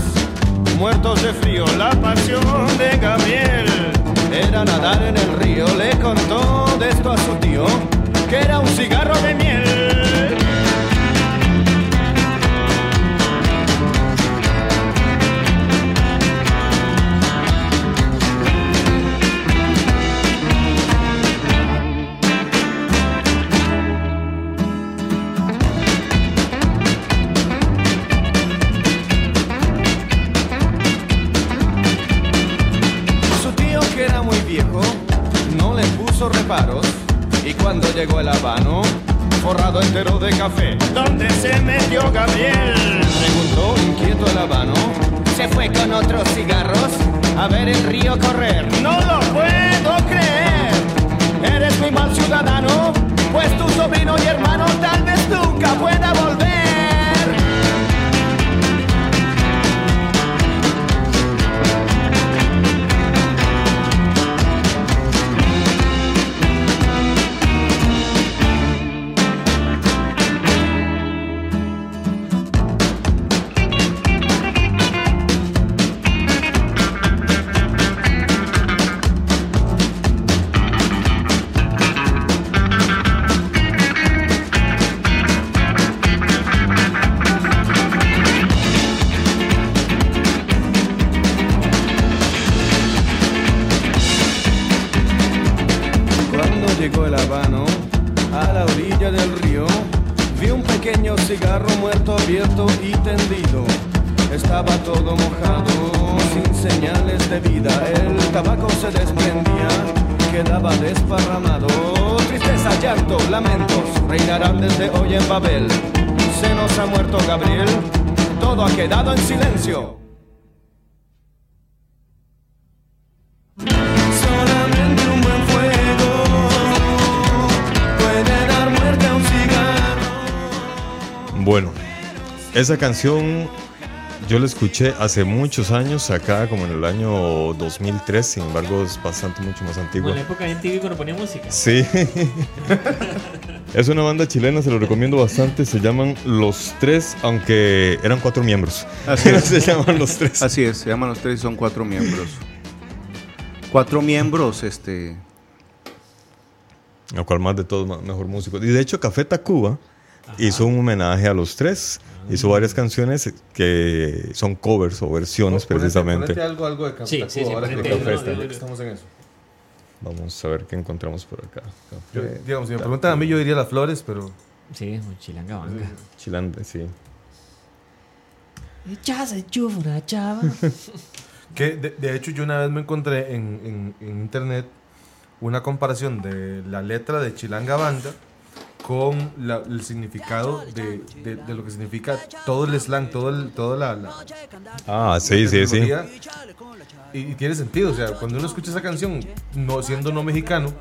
muertos de frío, la pasión de Gabriel. Era nadar en el río, le contó de esto a su tío, que era un cigarro de miel. Y cuando llegó el habano, forrado entero de café, ¿dónde se metió Gabriel? Preguntó inquieto el habano. Se fue con otros cigarros a ver el río correr. No lo puedo creer. Eres muy mal ciudadano, pues tu sobrino y hermano tal vez nunca pueda volver. Quedado en silencio. Solamente un buen fuego puede dar muerte a un cigarro. Bueno, esa canción yo la escuché hace muchos años, acá como en el año 2003, sin embargo es bastante mucho más Como antigua. en la época de MTV cuando ponía música. Sí. es una banda chilena, se lo recomiendo bastante. Se llaman Los Tres, aunque eran cuatro miembros. Así es. se llaman Los Tres. Así es, se llaman los tres y son cuatro miembros. Cuatro miembros, este. Lo cual más de todo, mejor músico. Y de hecho, Café Tacuba hizo un homenaje a los tres. Hizo varias canciones que son covers o versiones Ponete- precisamente. ponete algo, algo de Café Sí, Tacuba, sí, sí, ahora que estamos en eso. Vamos a ver qué encontramos por acá. Yo, digamos, si me preguntan a mí, yo diría las flores, pero. Sí, mochilanga banga. Chilande, sí. Ya se chufra, chava. Que de, de hecho, yo una vez me encontré en, en- en internet una comparación de la letra de Chilanga Banda con la- el significado de, de- de lo que significa todo el slang, todo el, toda la, la- Ah, sí, sí, sí. Y, y tiene sentido, o sea, cuando uno escucha esa canción, no siendo no mexicano,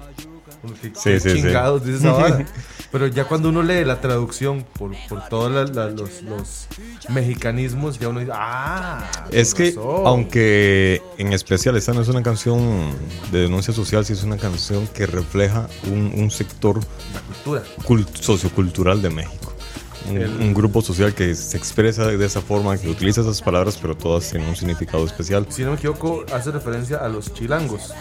uno, ¿qué, Sí, sí, chingados dice esa vara? Pero ya cuando uno lee la traducción por, por todos los, los mexicanismos, ya uno dice, ah, Es que, razón". aunque en especial esta no es una canción de denuncia social, sí es una canción que refleja un, un sector la cultura. cult- sociocultural de México. Un, El- un grupo social que se expresa de esa forma, que utiliza esas palabras, pero todas tienen un significado especial. Si no me equivoco, hace referencia a los chilangos.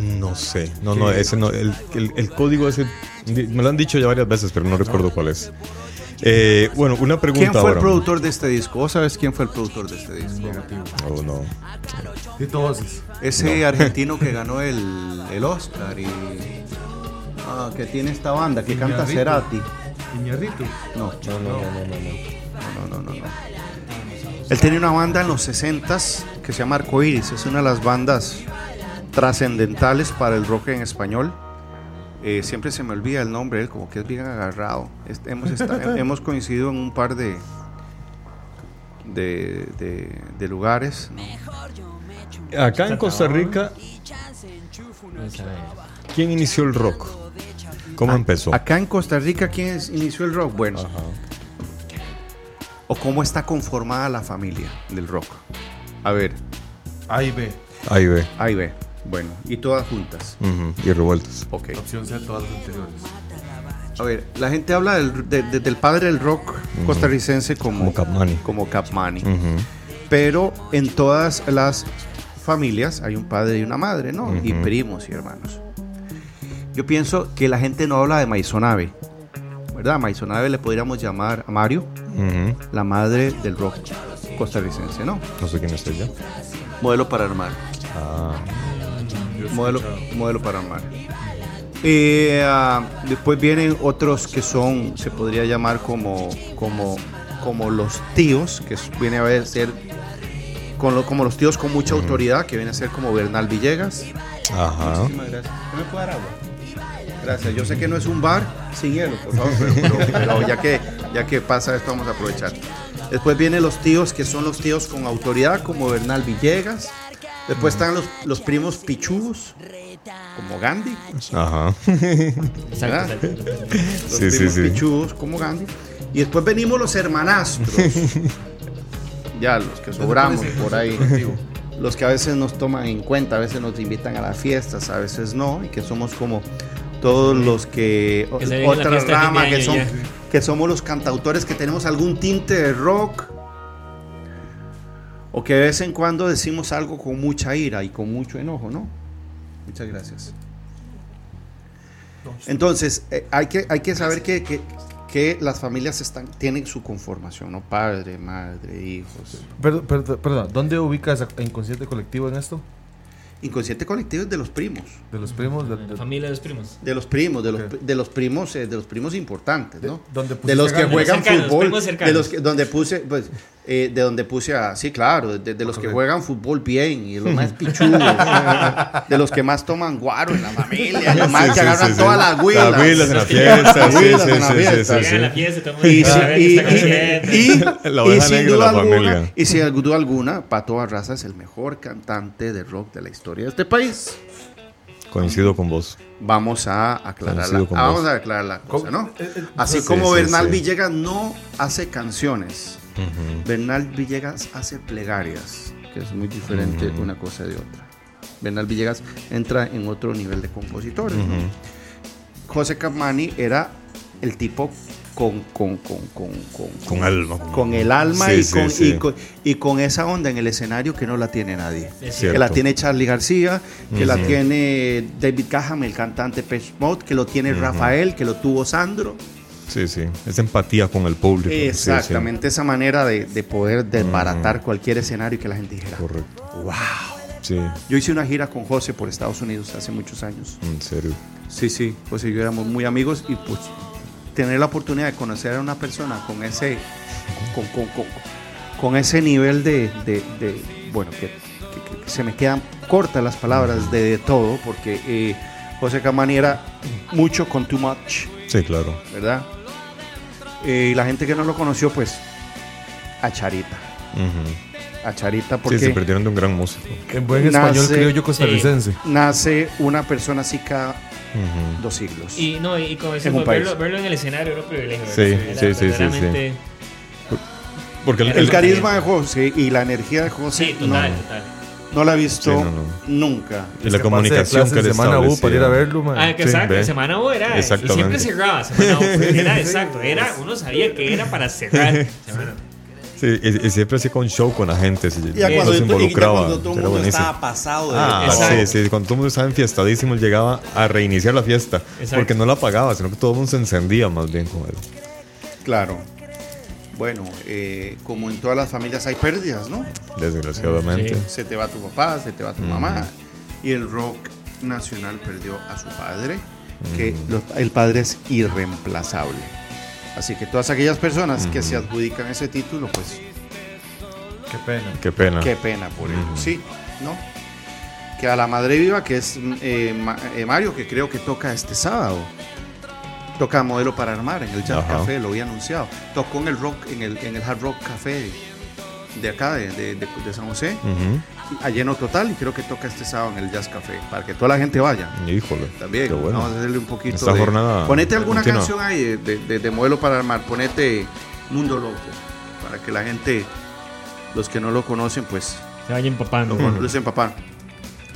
No sé, no, no, ¿Qué? ese no, el, el- el código ese, me lo han dicho ya varias veces, pero no recuerdo cuál es. Eh, bueno, una pregunta ¿Quién fue ahora. el productor de este disco? ¿Vos sabes quién fue el productor de este disco? Oh, no. Tito Voces. Ese argentino que ganó el, el Oscar y ah, que tiene esta banda que canta. Cerati. No, No, no, no, no, no, no, no. no, no, no. Él tenía una banda en los 60s que se llama Arcoiris. Es una de las bandas trascendentales para el rock en español. Eh, siempre se me olvida el nombre, él como que es bien agarrado. Es- hemos, coincidido en un par de, de, de- de lugares. Acá en Costa Rica. ¿quién inició el rock? ¿Cómo empezó? Acá en Costa Rica, ¿quién es- inició el rock? Bueno, Ajá. o cómo está conformada la familia del rock. A ver, A y B. Ahí ve. ahí ve. Bueno, y todas juntas. Y revueltos. Ok. Opción C, todas las anteriores. A ver, la gente habla del, de- de- del padre del rock costarricense como, Como Capmany. Como Capmany. Ujú. Pero en todas las familias hay un padre y una madre, ¿no? Y primos y hermanos. Yo pienso que la gente no habla de Maisonave, ¿verdad? Maisonave le podríamos llamar a Mario, la madre del rock costarricense, ¿no? No sé quién es ella. Modelo para armar. Ah, Modelo, modelo para armar. Eh, ah, después vienen otros que son, se podría llamar como, como, como los tíos, que viene a ver ser con lo- como los tíos con mucha autoridad, que viene a ser como Bernal Villegas. ajá. Muchísimas gracias. ¿No me puede dar agua? Gracias. Yo sé que no es un bar sin hielo, por favor, pero, pero- pero ya, que, ya que pasa esto, vamos a aprovechar. Después vienen los tíos que son los tíos con autoridad, como Bernal Villegas. Después están los, los primos pichudos, como Gandhi. Ajá. Exacto. Los Sí, sí, primos sí. pichudos, como Gandhi. Y después venimos los hermanastros. ya, los que sobramos por ahí. Los que a veces nos toman en cuenta, a veces nos invitan a las fiestas, a veces no. Y que somos como todos los que. Que se ven en la otra fiesta de fin de rama, que, son, ya. que somos los cantautores que tenemos algún tinte de rock. O que de vez en cuando decimos algo con mucha ira y con mucho enojo, ¿no? Muchas gracias. Entonces, eh, hay, que, hay que saber que, que- que las familias están, tienen su conformación, ¿no? Padre, madre, hijos. Perdón, perdón, perdón, ¿dónde ubicas a Inconsciente Colectivo en esto? Inconsciente colectivo es de los primos. De los primos. De, de- La familia de los primos. De los primos, de los, de los primos, eh, de los primos importantes, ¿no? donde De los que juegan Cercanos, fútbol, primos de cercanos. los que, donde puse, pues, eh, de donde puse a, sí, claro, de, de los que juegan fútbol bien y los más pichudos, de los que más toman guaro en la familia, los más Sí, que sí, agarran sí, sí. todas las huilas. Las huilas en la fiesta. Las Sí, huilas sí, en la sí, sí, fiesta. a la sí. fiesta, Y, sin duda la alguna, familia. y sin duda alguna, Pato Barraza es el mejor cantante de rock de la historia de este país. Coincido con vos. Vamos a aclarar la, Coincido con ah, vamos a aclarar la cosa, ¿no? Eh, eh, Así sí, como sí, Bernal sí. Villegas no hace canciones, Bernal Villegas hace plegarias, que es muy diferente Ujú. una cosa de otra. Bernal Villegas entra en otro nivel de compositores. ¿no? Ujú. José Capmani era el tipo con, con, con, con, con, Con alma. con el alma Sí, y, sí, con, sí. Y, con, y con esa onda en el escenario que no la tiene nadie. Es Que la tiene Charlie García, que la tiene David Caham, el cantante Pech Mode, que lo tiene Rafael, que lo tuvo Sandro. Sí, sí. Es empatía con el público. Sí, sí. Exactamente, esa manera de, de poder desbaratar cualquier escenario y que la gente dijera, Correcto. wow. Sí, Yo hice una gira con José por Estados Unidos hace muchos años. en serio. Sí, sí, José y yo éramos muy amigos y pues tener la oportunidad de conocer a una persona con ese, con, con- con- con ese nivel de, de- de- bueno, que, que- que se me quedan cortas las palabras de, de todo, porque eh, José Camani era mucho con too much, Sí, claro. ¿verdad? Eh, y la gente que no lo conoció, pues, a Charita, a Charita, Sí, porque se perdieron de un gran músico. En buen español Nace- criollo costarricense. nace una persona así cada dos siglos. Y no, y como En decimos, un país. verlo, verlo en el escenario era un privilegio. Sí, sí, sí, sí, sí. Porque el, el el- carisma de José y la energía de José Sí, no, total, total. No la he visto Sí, no, no. nunca. y la comunicación que de semana U para ir a verlo, man. Ah, que Sí, exacto, ve. Semana U era. Y Exactamente. siempre cerraba Semana U. Era exacto. Era, uno sabía que era para cerrar Semana U. Sí, y, y siempre hacía con show con la gente. sí, Ya no cuando, se y ya involucraba. cuando todo el mundo buenísimo. estaba pasado de Ah, sí, sí, cuando todo el mundo estaba enfiestadísimo, él llegaba a reiniciar la fiesta. Exacto. Porque no la apagaba, sino que todo el mundo se encendía más bien con él. Claro. Bueno, eh, como en todas las familias hay pérdidas, ¿no? Desgraciadamente. Sí. Se te va tu papá, se te va tu mamá. Y el rock nacional perdió a su padre, que lo- el padre es irreemplazable. Así que todas aquellas personas que se adjudican ese título, pues Qué pena. Qué pena. Qué pena por ello. Ujú. Sí, ¿no? Que a la madre viva, que es eh, eh, Mario, que creo que toca este sábado. Toca modelo para armar en el Jazz Ajá. Café, lo había anunciado. Tocó en el rock, en el, en el Hard Rock Café de acá, de, de- de- de San José, Ujú. a lleno total, y creo que toca este sábado en el Jazz Café, para que toda la gente vaya. Híjole. También, Qué bueno. vamos a hacerle un poquito Esta de- jornada Ponete alguna continua. canción ahí de, de- de- de modelo para armar, ponete Mundo Loco, para que la gente, los que no lo conocen, pues Se vayan empapando. lo conocen, papá.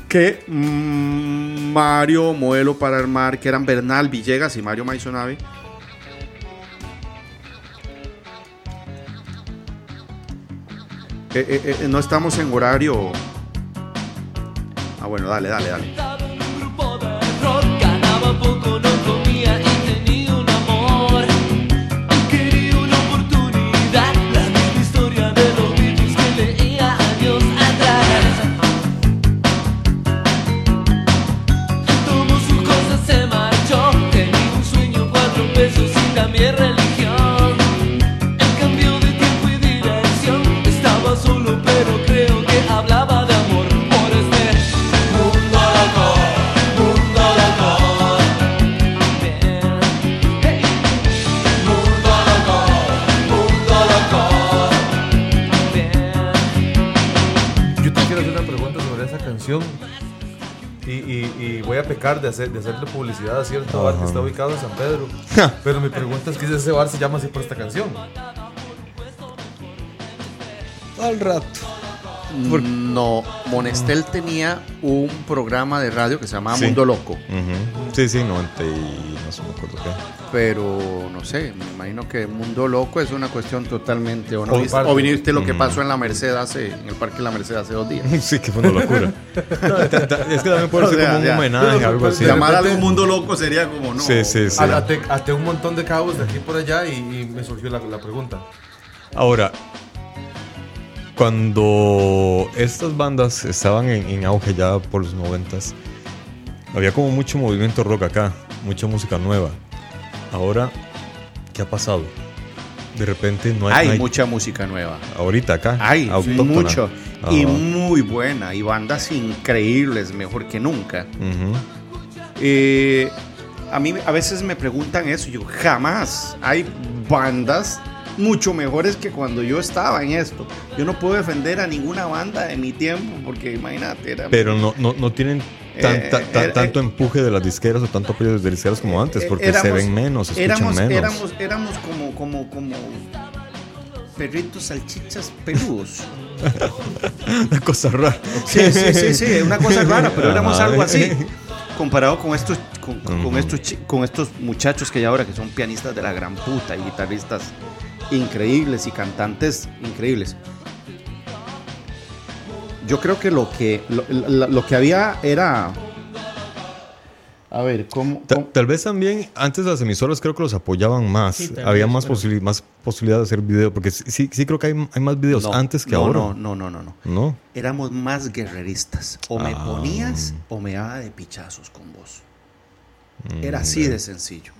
Que mm, Mario, modelo para armar, que eran Bernal Villegas y Mario Maisonave. Eh, eh, eh, no estamos en horario. Ah, bueno, dale, dale, dale. Pecar de, hacer, de hacerle publicidad a cierto bar que está ubicado en San Pedro. Pero mi pregunta es que ese bar se llama así por esta canción. Al rato. No, Monestel tenía un programa de radio que se llamaba Sí. Mundo Loco. Ujú. Sí, sí, 90 y no sé, me acuerdo qué. Pero no sé, me imagino que Mundo Loco es una cuestión totalmente. O, no O viniste lo que Mm. pasó en la Merced hace, en el Parque La Merced hace dos días. Sí, que fue una locura. Es que también puede O ser sea, como un ya. homenaje, algo así. De Llamar algo Mundo Loco sería como no. Sí, sí, sí. A- Até, até un montón de cabos de aquí por allá y, y me surgió la, la pregunta. Ahora, cuando estas bandas estaban en, en auge ya por los noventas, había como mucho movimiento rock acá, mucha música nueva. Ahora, ¿qué ha pasado? De repente no hay, Hay no hay- mucha música nueva. ahorita acá, Hay autóctona. mucho. Y Ajá. muy buena. Y bandas increíbles, mejor que nunca. Ujú. Eh, a mí a veces me preguntan eso. Yo jamás. Hay bandas mucho mejores que cuando yo estaba en esto. Yo no puedo defender a ninguna banda de mi tiempo porque imagínate. Era, Pero no, no, no tienen Eh, ta- eh, tanto empuje de las disqueras o tanto apoyo de las disqueras como antes, porque se Éramos- ven menos, se escuchan éramos, menos. Éramos, éramos como, como, como perritos salchichas peludos. Una cosa rara. Sí, sí, sí, sí, una cosa rara, pero éramos algo así. Comparado con estos, con, estos, con estos muchachos que hay ahora que son pianistas de la gran puta y guitarristas increíbles y cantantes increíbles. Yo creo que lo que, lo, que había era... A ver, ¿cómo...? Ta- cómo- Tal vez también antes las emisoras creo que los apoyaban más. Sí, Había vez, más, pero- posibili- más posibilidad de hacer video. Porque sí, sí, sí creo que hay, hay más videos No, antes que no, ahora. No, no, no, no, no. ¿No? Éramos más guerreristas. O me Ah. ponías o me daba de pichazos con vos. Mm, Era así de sencillo.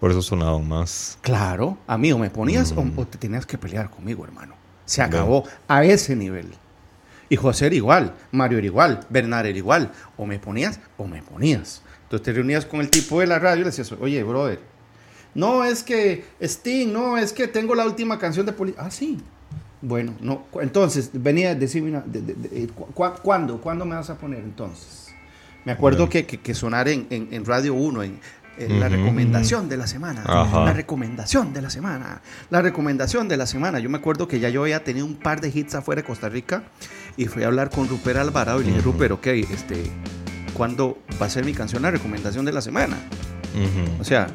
Por eso sonaban más. Claro, a mí o me ponías o- Mm. o, te tenías que pelear conmigo, hermano. Se acabó a ese nivel. Y José era igual, Mario era igual, Bernard era igual. O me ponías o me ponías. Entonces te reunías con el tipo de la radio y le decías, oye, brother, no es que Sting, no es que tengo la última canción de Poli. Ah, sí. Bueno, no. Entonces venía a decirme, una- de- de- de- eh, cu- cu- ¿cuándo? ¿Cuándo me vas a poner entonces? Me acuerdo que, que, que sonar en, en- en Radio 1, en, en la recomendación de la semana. Ajá. La recomendación de la semana. La recomendación de la semana. Yo me acuerdo que ya yo había tenido un par de hits afuera de Costa Rica y fui a hablar con Rupert Alvarado y le dije, Rupert, ok, este, ¿cuándo va a ser mi canción la recomendación de la semana? O sea,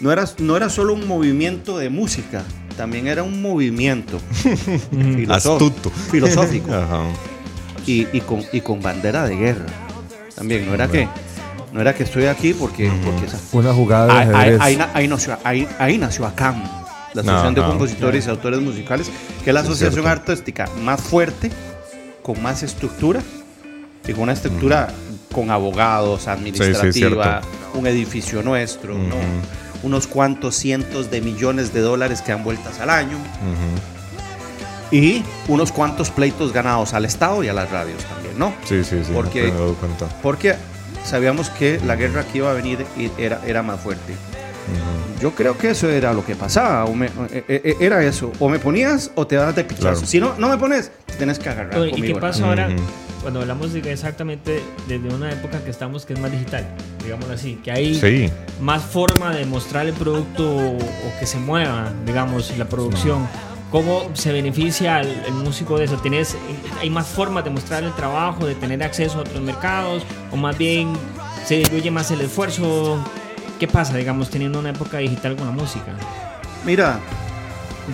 no era, no era solo un movimiento de música, también era un movimiento filosófico, Astuto. filosófico Ajá. y, y con, y con bandera de guerra. También, no era que no era que estoy aquí porque, porque esa- Una jugada de ahí, ahí- ajedrez. ahí na- ahí nació, ahí, ahí nació ACAM, la Asociación de Ajá. Compositores y Autores Musicales, que es la Sí, asociación artística más fuerte, con más estructura y con una estructura con abogados, administrativa, un edificio nuestro, ¿no? Unos cuantos cientos de millones de dólares que dan vueltas al año Ujú. y unos cuantos pleitos ganados al Estado y a las radios también, ¿no? Sí, sí, sí. Porque- me he dado cuenta. Porque sabíamos que la guerra que iba a venir y era, era más fuerte. Yo creo que eso era lo que pasaba. o me- eh, eh, era eso. O me ponías o te das de pichazo. Claro. Si no, no me pones, te tienes que agarrar. Oye, ¿Y qué pasa ahora cuando hablamos de exactamente desde una época que estamos que es más digital, digámoslo así, que hay Sí. más forma de mostrar el producto o, o que se mueva, digamos, la producción? ¿Cómo se beneficia el, músico de eso? ¿Tienes, ¿Hay más formas de mostrar el trabajo, de tener acceso a otros mercados? ¿O más bien se diluye más el esfuerzo? ¿Qué pasa, digamos, teniendo una época digital con la música? Mira,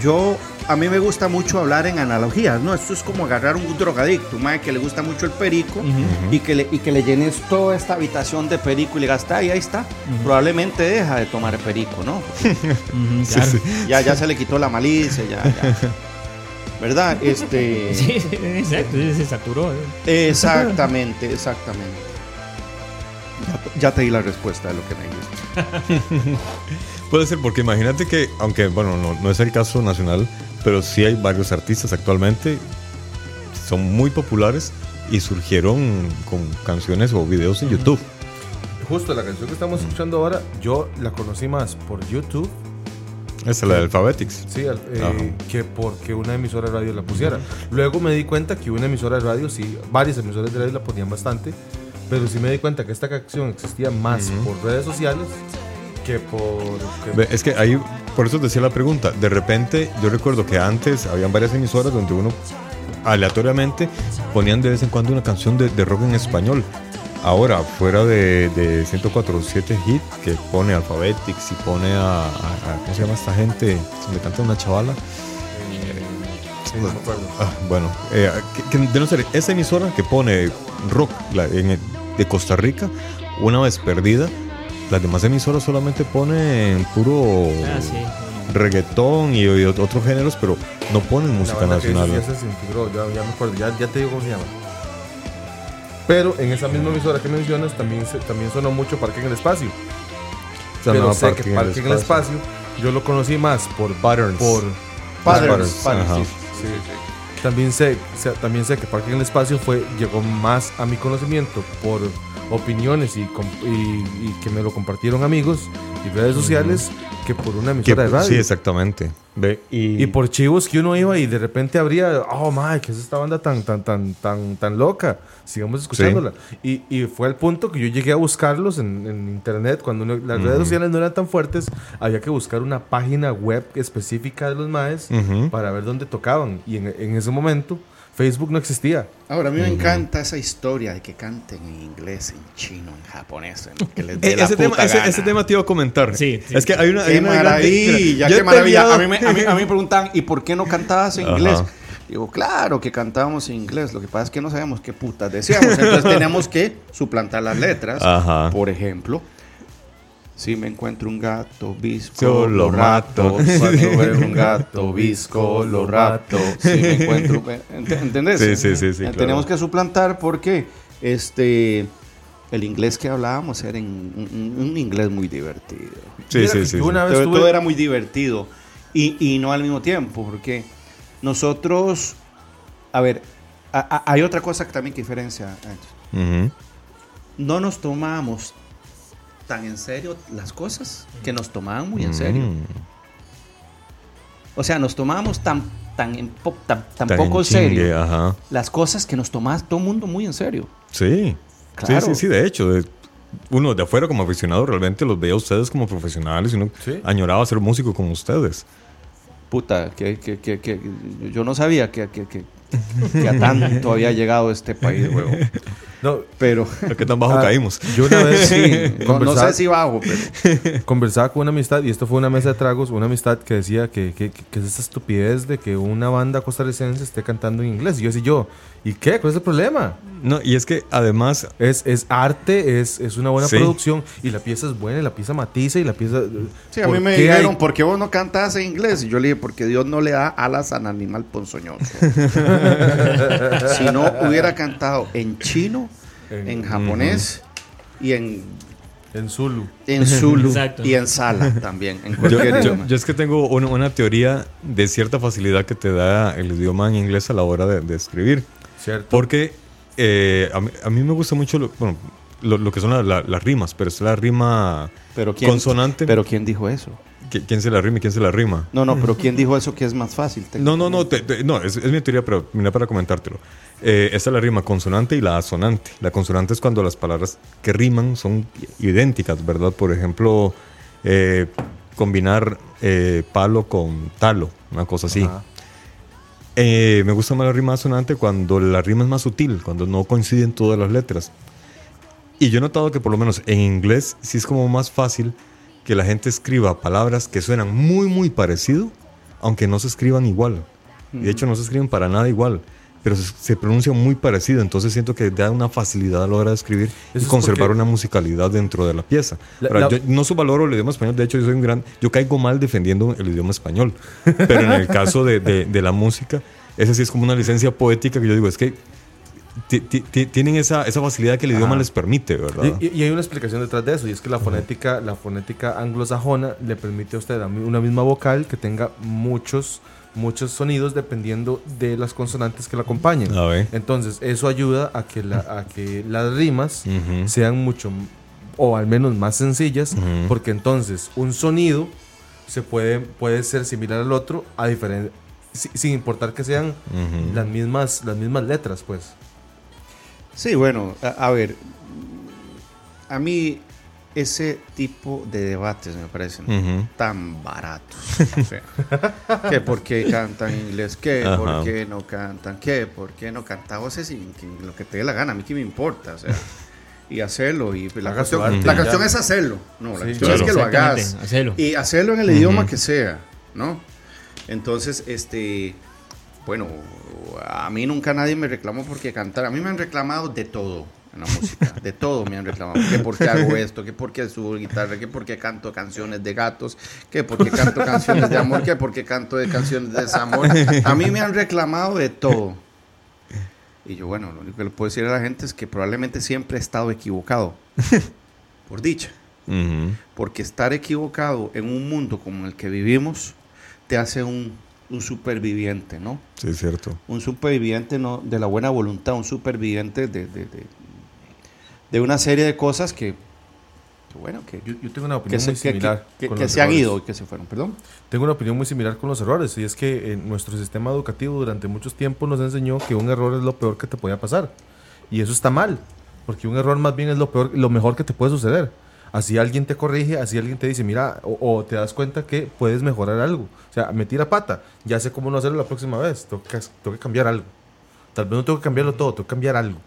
yo a mí me gusta mucho hablar en analogías, ¿no? Esto es como agarrar un drogadicto, mae que le gusta mucho el perico y, que le, y que le llenes toda esta habitación de perico y le digas, "Ay, ahí está. Probablemente deja de tomar perico, ¿no? Ya, ya se le quitó la malicia, ya, ya. ¿Verdad? Este. Sí, sí, exacto, sí, se saturó. ¿eh? Exactamente, exactamente. Ya, ya te di la respuesta de lo que me dijiste. Puede ser porque imagínate que, aunque bueno, no, no es el caso nacional, pero sí hay varios artistas actualmente, son muy populares y surgieron con canciones o videos en YouTube. Justo la canción que estamos escuchando ahora, yo la conocí más por YouTube Esa es la de Alphabetics. sí, eh, que porque una emisora de radio la pusiera. Luego me di cuenta que una emisora de radio, sí, varias emisoras de radio la ponían bastante, pero sí me di cuenta que esta canción existía más por redes sociales que por... que- Es que ahí, por eso te decía la pregunta. De repente, yo recuerdo que antes habían varias emisoras donde uno aleatoriamente ponían de vez en cuando una canción de, de rock en español. Ahora, fuera de, de 104.7 Hit, que pone Alphabetics y pone a, a- a- ¿Cómo se llama esta gente? Me canta una chavala. Ah, bueno, eh, que, que de no ser esa emisora que pone rock la- en el- de Costa Rica, una vez perdida, las demás emisoras solamente ponen puro Ah, sí. reggaetón y, y otros géneros, pero no ponen música que nacional. Ya se ya, ya me acuerdo, ya, ya te digo cómo se llama. Pero en esa misma emisora que mencionas también, se- también sonó mucho Parque en el Espacio. Se Pero llamaba sé Parque que en el Parque en el Espacio yo lo conocí más por Patterns. Por, Patterns, Patterns, patterns, ajá. sí. sí. También sé, sé- también sé que Parque en el Espacio fue, llegó más a mi conocimiento por opiniones y, com- y- y que me lo compartieron amigos y redes sociales que por una Que- emisora de radio. sí, exactamente. Ve, y, Y por chivos que uno iba y de repente abría, oh my, que es esta banda tan, tan, tan, tan, tan loca. Sigamos escuchándola. Y, y fue al punto que yo llegué a buscarlos en, en internet. Cuando las redes sociales no eran tan fuertes, había que buscar una página web específica de los maes para ver dónde tocaban. Y en, en ese momento Facebook no existía. Ahora, a mí me encanta esa historia de que canten en inglés, en chino, en japonés, en que les dé Eh, la ese, tema, puta ese, gana. ese tema te iba a comentar. Sí, sí. Es que hay una. hay Qué una gran- maravilla, yo qué maravilla. A mí, me, a, mí, a mí me preguntan, ¿y por qué no cantabas en inglés? Digo, claro que cantábamos en inglés. Lo que pasa es que no sabíamos qué putas decíamos. Entonces teníamos que suplantar las letras. Ajá. Por ejemplo, si me encuentro un gato visco, Yo lo rato. Cuando veo un gato visco, lo rato. Si me encuentro. ¿ent- ¿Entendés? Sí, sí, sí, sí, Eh, claro. Tenemos que suplantar porque este. El inglés que hablábamos era en- un, un inglés muy divertido. Sí, sí, sí. sí. una vez Todo, tuve- todo era muy divertido y, y no al mismo tiempo, porque nosotros, a ver, a- a- hay otra cosa que también que diferencia. Ujú. No nos tomábamos tan en serio las cosas que nos tomaban muy en serio. Mm. O sea, nos tomábamos tan, tan, en po- tan, tan Tan poco en chingue, serio Ajá. las cosas que nos tomaba todo el mundo muy en serio. Sí. Claro. Sí, sí, sí, de hecho. de- uno de afuera como aficionado realmente los veía a ustedes como profesionales y uno Sí. añoraba ser músico como ustedes. Puta, que, que, que, que yo no sabía que, que, que, que a tanto había llegado este país, huevón. No, Pero ¿A qué tan bajo ah, caímos? Yo una vez sí, no, sé si bajo, pero conversaba con una amistad, y esto fue una mesa de tragos, una amistad que decía que, que, que- que es esta estupidez de que una banda costarricense esté cantando en inglés. Y yo decía yo, ¿y qué? ¿Cuál es el problema? No, y es que además Es, es arte, es, es una buena Sí. producción, y la pieza es buena, y la pieza matiza, y la pieza... Sí, a ¿por mí me qué hay- dijeron, ¿por qué vos no cantas en inglés? Y yo le dije, porque Dios no le da alas al animal ponzoñoso. si no hubiera cantado en chino, en japonés y en, En Zulu. en Zulu Exacto. y en Sala también, en Yo, cualquier yo- idioma. yo es que tengo una, una teoría de cierta facilidad que te da el idioma en inglés a la hora de, de escribir. ¿Cierto? Porque eh, a, mí, a mí me gusta mucho lo, bueno, lo, lo que son la- la- las rimas, pero es la rima pero ¿quién, consonante. Pero ¿quién dijo eso? ¿Qui- ¿Quién se la rima y quién se la rima? No, no, pero ¿quién dijo eso que es más fácil? No, no, no, te- te- no es, es mi teoría, pero mira para comentártelo. Eh, esta es la rima consonante y la asonante. La consonante es cuando las palabras que riman son idénticas, ¿verdad? Por ejemplo, eh, combinar eh, palo con talo, una cosa así. Ajá. Eh, me gusta más la rima asonante cuando la rima es más sutil, cuando no coinciden todas las letras. Y yo he notado que por lo menos en inglés sí es como más fácil que la gente escriba palabras que suenan muy, muy parecido, aunque no se escriban igual. Y de hecho no se escriben para nada igual, pero se, pronuncian muy parecido. Entonces siento que da una facilidad a la hora de escribir y Eso es conservar una musicalidad dentro de la pieza. La- Ahora, la- yo no subvaloro el idioma español, de hecho yo soy un gran... Yo caigo mal defendiendo el idioma español, pero en el caso de, de- de la música, esa sí es como una licencia poética que yo digo, es que tienen esa, esa facilidad que el idioma Ajá. les permite, ¿verdad? Y, hay una explicación detrás de eso, y es que la fonética, la fonética anglosajona le permite a usted una misma vocal que tenga muchos, muchos sonidos dependiendo de las consonantes que la acompañen. Entonces, eso ayuda a que, la, a que las rimas sean mucho, o al menos más sencillas, porque entonces un sonido se puede, puede ser similar al otro, a diferen- si- sin importar que sean las, mismas, las mismas letras, pues. Sí, bueno, a, a ver, a mí ese tipo de debates me parecen tan baratos. O sea, que por qué cantan en inglés, que Ajá. por qué no cantan, que por qué no cantan. O sea, sin que lo que te dé la gana, a mí que me importa, o sea, y hacerlo. Y la cuestión, arte, la cuestión es hacerlo, no, la Sí, cuestión es claro. que lo hagas. Hacelo. Y hacerlo en el idioma que sea, ¿no? Entonces, este, bueno, a mí nunca nadie me reclamó porque cantar. A mí me han reclamado de todo en la música, de todo me han reclamado. Que por qué hago esto, que por qué subo guitarra, que por qué canto canciones de gatos, que por qué canto canciones de amor, que por qué canto de canciones de desamor. A mí me han reclamado de todo. Y yo, bueno, lo único que le puedo decir a la gente es que probablemente siempre he estado equivocado. Por dicha. Porque estar equivocado en un mundo como el que vivimos te hace un, un superviviente, ¿no? Sí, es cierto. Un superviviente no, de la buena voluntad, un superviviente de, de, de- de una serie de cosas que, que bueno, que, Yo, yo tengo una que opinión se, muy que- similar. que- con que los se han errores. ido y que se fueron, perdón. Tengo una opinión muy similar con los errores, y es que en nuestro sistema educativo durante muchos tiempos nos enseñó que un error es lo peor que te podía pasar. Y eso está mal, porque un error más bien es lo peor, lo mejor que te puede suceder. Así alguien te corrige, así alguien te dice, mira, o, o te das cuenta que puedes mejorar algo. O sea, me tira pata, ya sé cómo no hacerlo la próxima vez, tengo que, tengo que cambiar algo. Tal vez no tengo que cambiarlo todo, tengo que cambiar algo.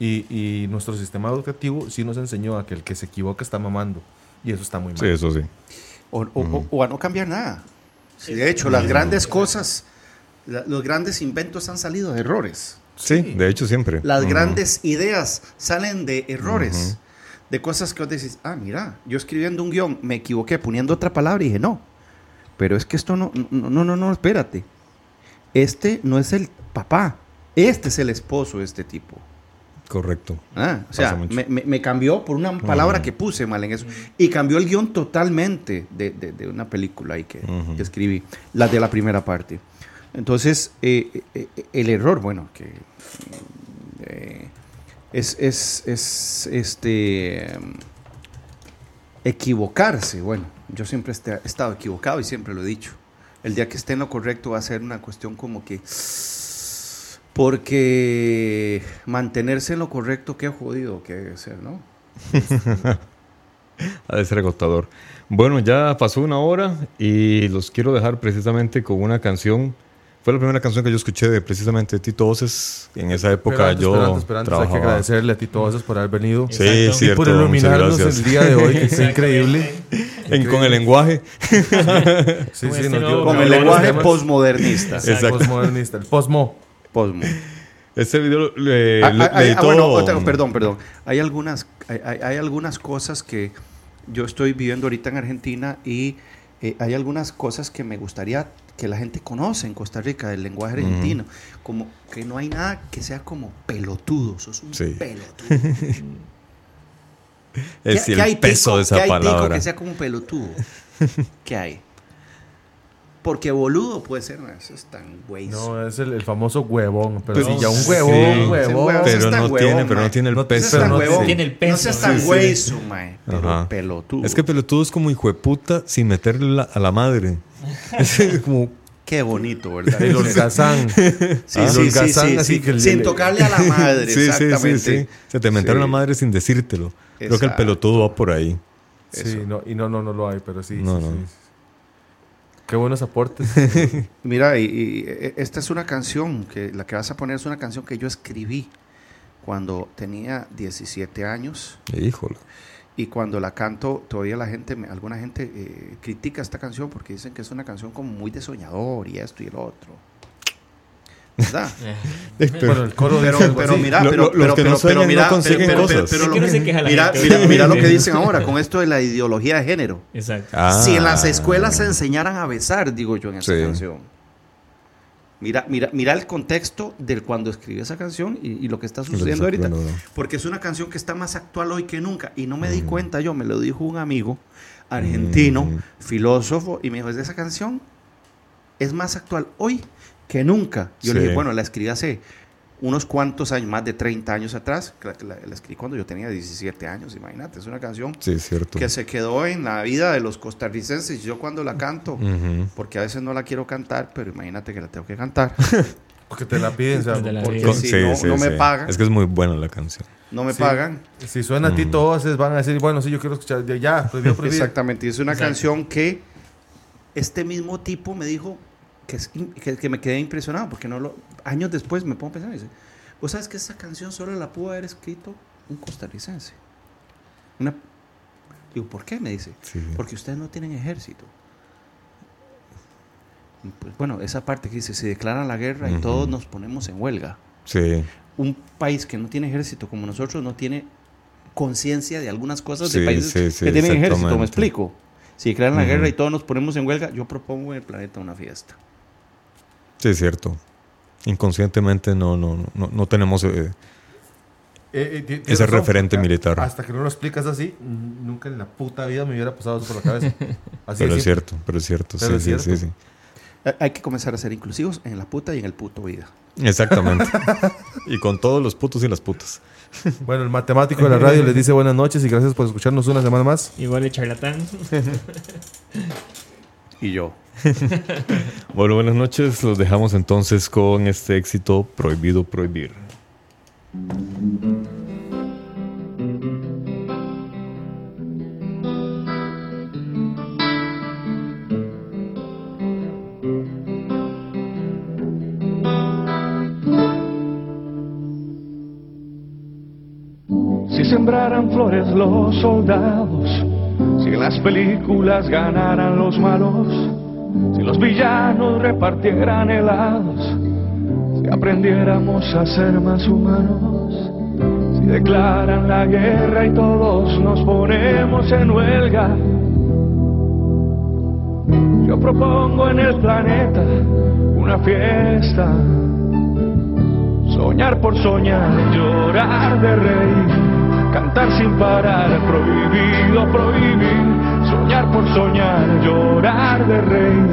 Y, y nuestro sistema educativo sí nos enseñó a que el que se equivoca está mamando. Y eso está muy mal. Sí, eso sí. O, o- a no cambiar nada. Sí, de hecho, las grandes cosas, la- los grandes inventos han salido de errores. Sí, de hecho siempre. Las grandes ideas salen de errores, de cosas que vos decís, ah, mira, yo escribiendo un guion me equivoqué poniendo otra palabra y dije, no, pero es que esto no, no, no, no, no, espérate. Este no es el papá, este es el esposo de este tipo. Correcto. Ah, o sea, me, me- me cambió por una palabra que puse mal en eso. Y cambió el guion totalmente de, de- de una película ahí que, escribí, la de la primera parte. Entonces, eh, eh, eh, el error, bueno, que eh, es, es, es, este equivocarse. Bueno, yo siempre este- he estado equivocado y siempre lo he dicho. El día que esté en lo correcto va a ser una cuestión como que porque mantenerse en lo correcto, qué jodido que debe ser, ¿no? Ha de ser agotador. Bueno, ya pasó una hora y los quiero dejar precisamente con una canción. Fue la primera canción que yo escuché de precisamente Tito Voces. En esa época antes, yo pero antes, pero antes hay que trabajaba. agradecerle a ti todos por haber venido. Sí, Exacto. Y cierto. por iluminarnos gracias. el día de hoy, que está increíble. En- con el lenguaje. Sí, sí, nos nuevo dio- Con el lenguaje temas. postmodernista. Exacto. Postmodernista, el posmo. Posmo. Este video le, Ah, le- ah, le ah, editó- bueno, otra- perdón, perdón. Hay algunas, hay, hay- hay algunas cosas que yo estoy viviendo ahorita en Argentina y eh, hay algunas cosas que me gustaría que la gente conoce en Costa Rica del lenguaje argentino. Como que no hay nada que sea como pelotudo. Sos un Sí. pelotudo. Es ¿Qué- el qué hay peso tico- de esa qué hay tico palabra. que sea como pelotudo. ¿Qué hay? Porque boludo puede ser, no, eso es tan güey. No, es el, el famoso huevón. Pero Pero si ya un huevón, Sí. huevón. Pero no huevón, tiene, pero no tiene el No peso. No huevón. tiene el No peso. seas tan Sí, sí. hueso, mae. Pero pelotudo. Es que pelotudo es como hijo de puta sin meterle la- a la madre. Es como, Qué bonito, ¿verdad? El holgazán. Sí, Ah, sí, el sí, holgazán, sí, así sí. que el- Sin tocarle a la madre, sí, sí, sí, exactamente. sí. Se te mentaron Sí. la madre sin decírtelo. Creo que el pelotudo va por ahí. Sí, no, y no, no, no lo hay, pero sí. No, sí, no. sí. Qué buenos aportes. Mira, y, y, e- esta es una canción, que la que vas a poner es una canción que yo escribí cuando tenía 17 años. Híjole. Y cuando la canto, todavía la gente, me- alguna gente eh, critica esta canción porque dicen que es una canción como muy de soñador y esto y el otro. ¿Verdad? el coro Pero, dice algo pero así. mira, Lo- pero, pero, que no pero, sueñan pero no mira, consiguen pero- pero- pero ¿Sí lo que no que- se queja la mira, mira, mira lo que dicen ahora con esto de la ideología de género. Exacto. Ah. Si en las escuelas se enseñaran a besar, digo yo en esa Sí. canción. Mira, mira, mira el contexto del cuando escribí esa canción y, y lo que está sucediendo ahorita. Porque es una canción que está más actual hoy que nunca. Y no me di Mm. cuenta yo, me lo dijo un amigo argentino, Mm. filósofo, y me dijo, es de esa canción es más actual hoy que nunca. Yo le dije, bueno, la escribí hace unos cuantos años, más de 30 años atrás. La, la- la escribí cuando yo tenía 17 años, imagínate. Es una canción Sí, cierto. que se quedó en la vida de los costarricenses. Yo cuando la canto, porque a veces no la quiero cantar, pero imagínate que la tengo que cantar. Porque te la piden, o sea, porque si no- no me pagan. Es que es muy buena la canción. No me Sí. pagan. si suena a ti todos van a decir, bueno, sí, yo quiero escuchar, ya, ya, prohibido, prohibido. Exactamente. y Es una Exacto. canción que este mismo tipo me dijo que, es in- que, que me quedé impresionado, porque no lo, años después me pongo a pensar y dice, vos sabes que esa canción solo la pudo haber escrito un costarricense. Una, digo, ¿por qué? Me dice, Sí. porque ustedes no tienen ejército. Pues, bueno, esa parte que dice, se declara la guerra y todos nos ponemos en huelga. Sí. Un país que no tiene ejército como nosotros no tiene conciencia de algunas cosas de países sí, sí, que tienen ejército, me explico. Si declaran la guerra y todos nos ponemos en huelga, yo propongo en el planeta una fiesta. Sí, es cierto. Inconscientemente no, no, no, no tenemos... eh, Eh, eh, Ese razón, referente militar. Hasta que no lo explicas así, nunca en la puta vida me hubiera pasado eso por la cabeza. Así pero de es cierto, pero es cierto. Pero sí, es sí, sí, Hay que comenzar a ser inclusivos en la puta y en el puto vida. Exactamente. y con todos los putos y las putas. Bueno, el matemático de la radio les dice buenas noches y gracias por escucharnos una semana más. Igual el charlatán. yo. bueno, buenas noches. Los dejamos entonces con este éxito prohibido prohibir. Si sembraran flores los soldados en las películas ganaran los malos, si los villanos repartieran helados, si aprendiéramos a ser más humanos, si declaran la guerra y todos nos ponemos en huelga. Yo propongo en el planeta una fiesta Soñar por soñar, llorar de reír, cantar sin parar, prohibido prohibir. Soñar por soñar, llorar de reír,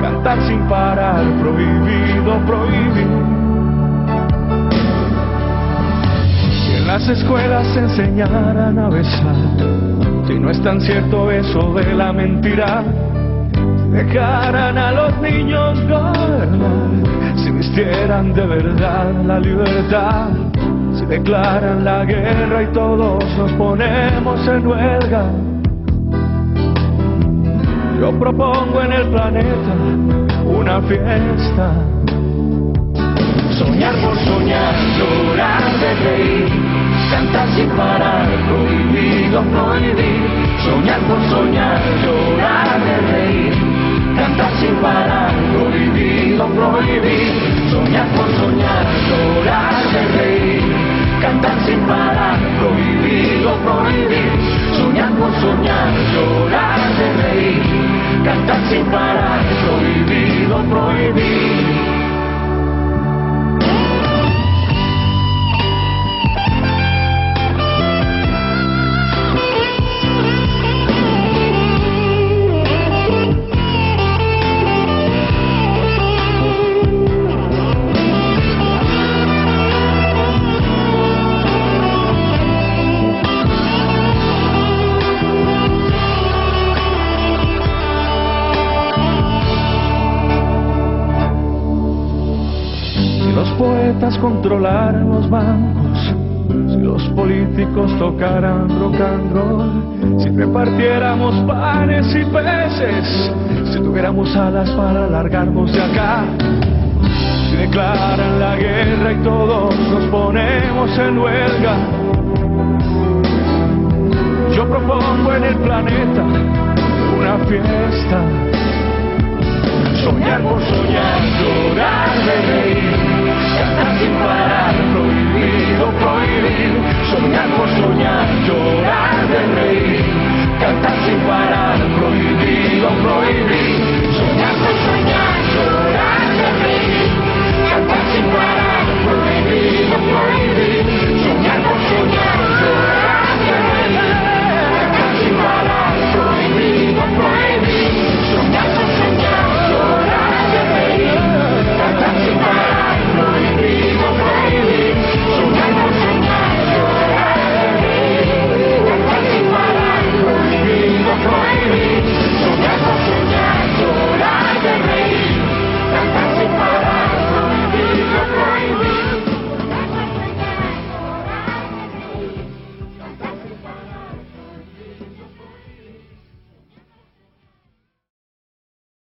cantar sin parar, prohibido prohibir. Si en las escuelas se enseñaran a besar, si no es tan cierto eso de la mentira, dejaran a los niños gobernar, si vistieran de verdad la libertad, declaran la guerra y todos nos ponemos en huelga. Yo propongo en el planeta una fiesta. Soñar por soñar, llorar de reír, cantar sin parar, prohibido prohibir. Soñar por soñar, llorar de reír, cantar sin parar, prohibido prohibir. Soñar por soñar, llorar de reír, cantar sin parar, prohibido prohibir. Soñar por soñar, llorar de reír, cantar sin parar, prohibido prohibir. Poetas controlaran los bancos, si los políticos tocaran rock and roll, si repartiéramos panes y peces, si tuviéramos alas para largarnos de acá, si declaran la guerra y todos nos ponemos en huelga. Yo propongo en el planeta una fiesta, soñar por soñar, llorar de reír, cantar sin parar, prohibido prohibir, soñar por soñar, llorar de reír, cantar sin parar, prohibido prohibir, soñar por soñar, llorar de reír, cantar sin parar, prohibido prohibir.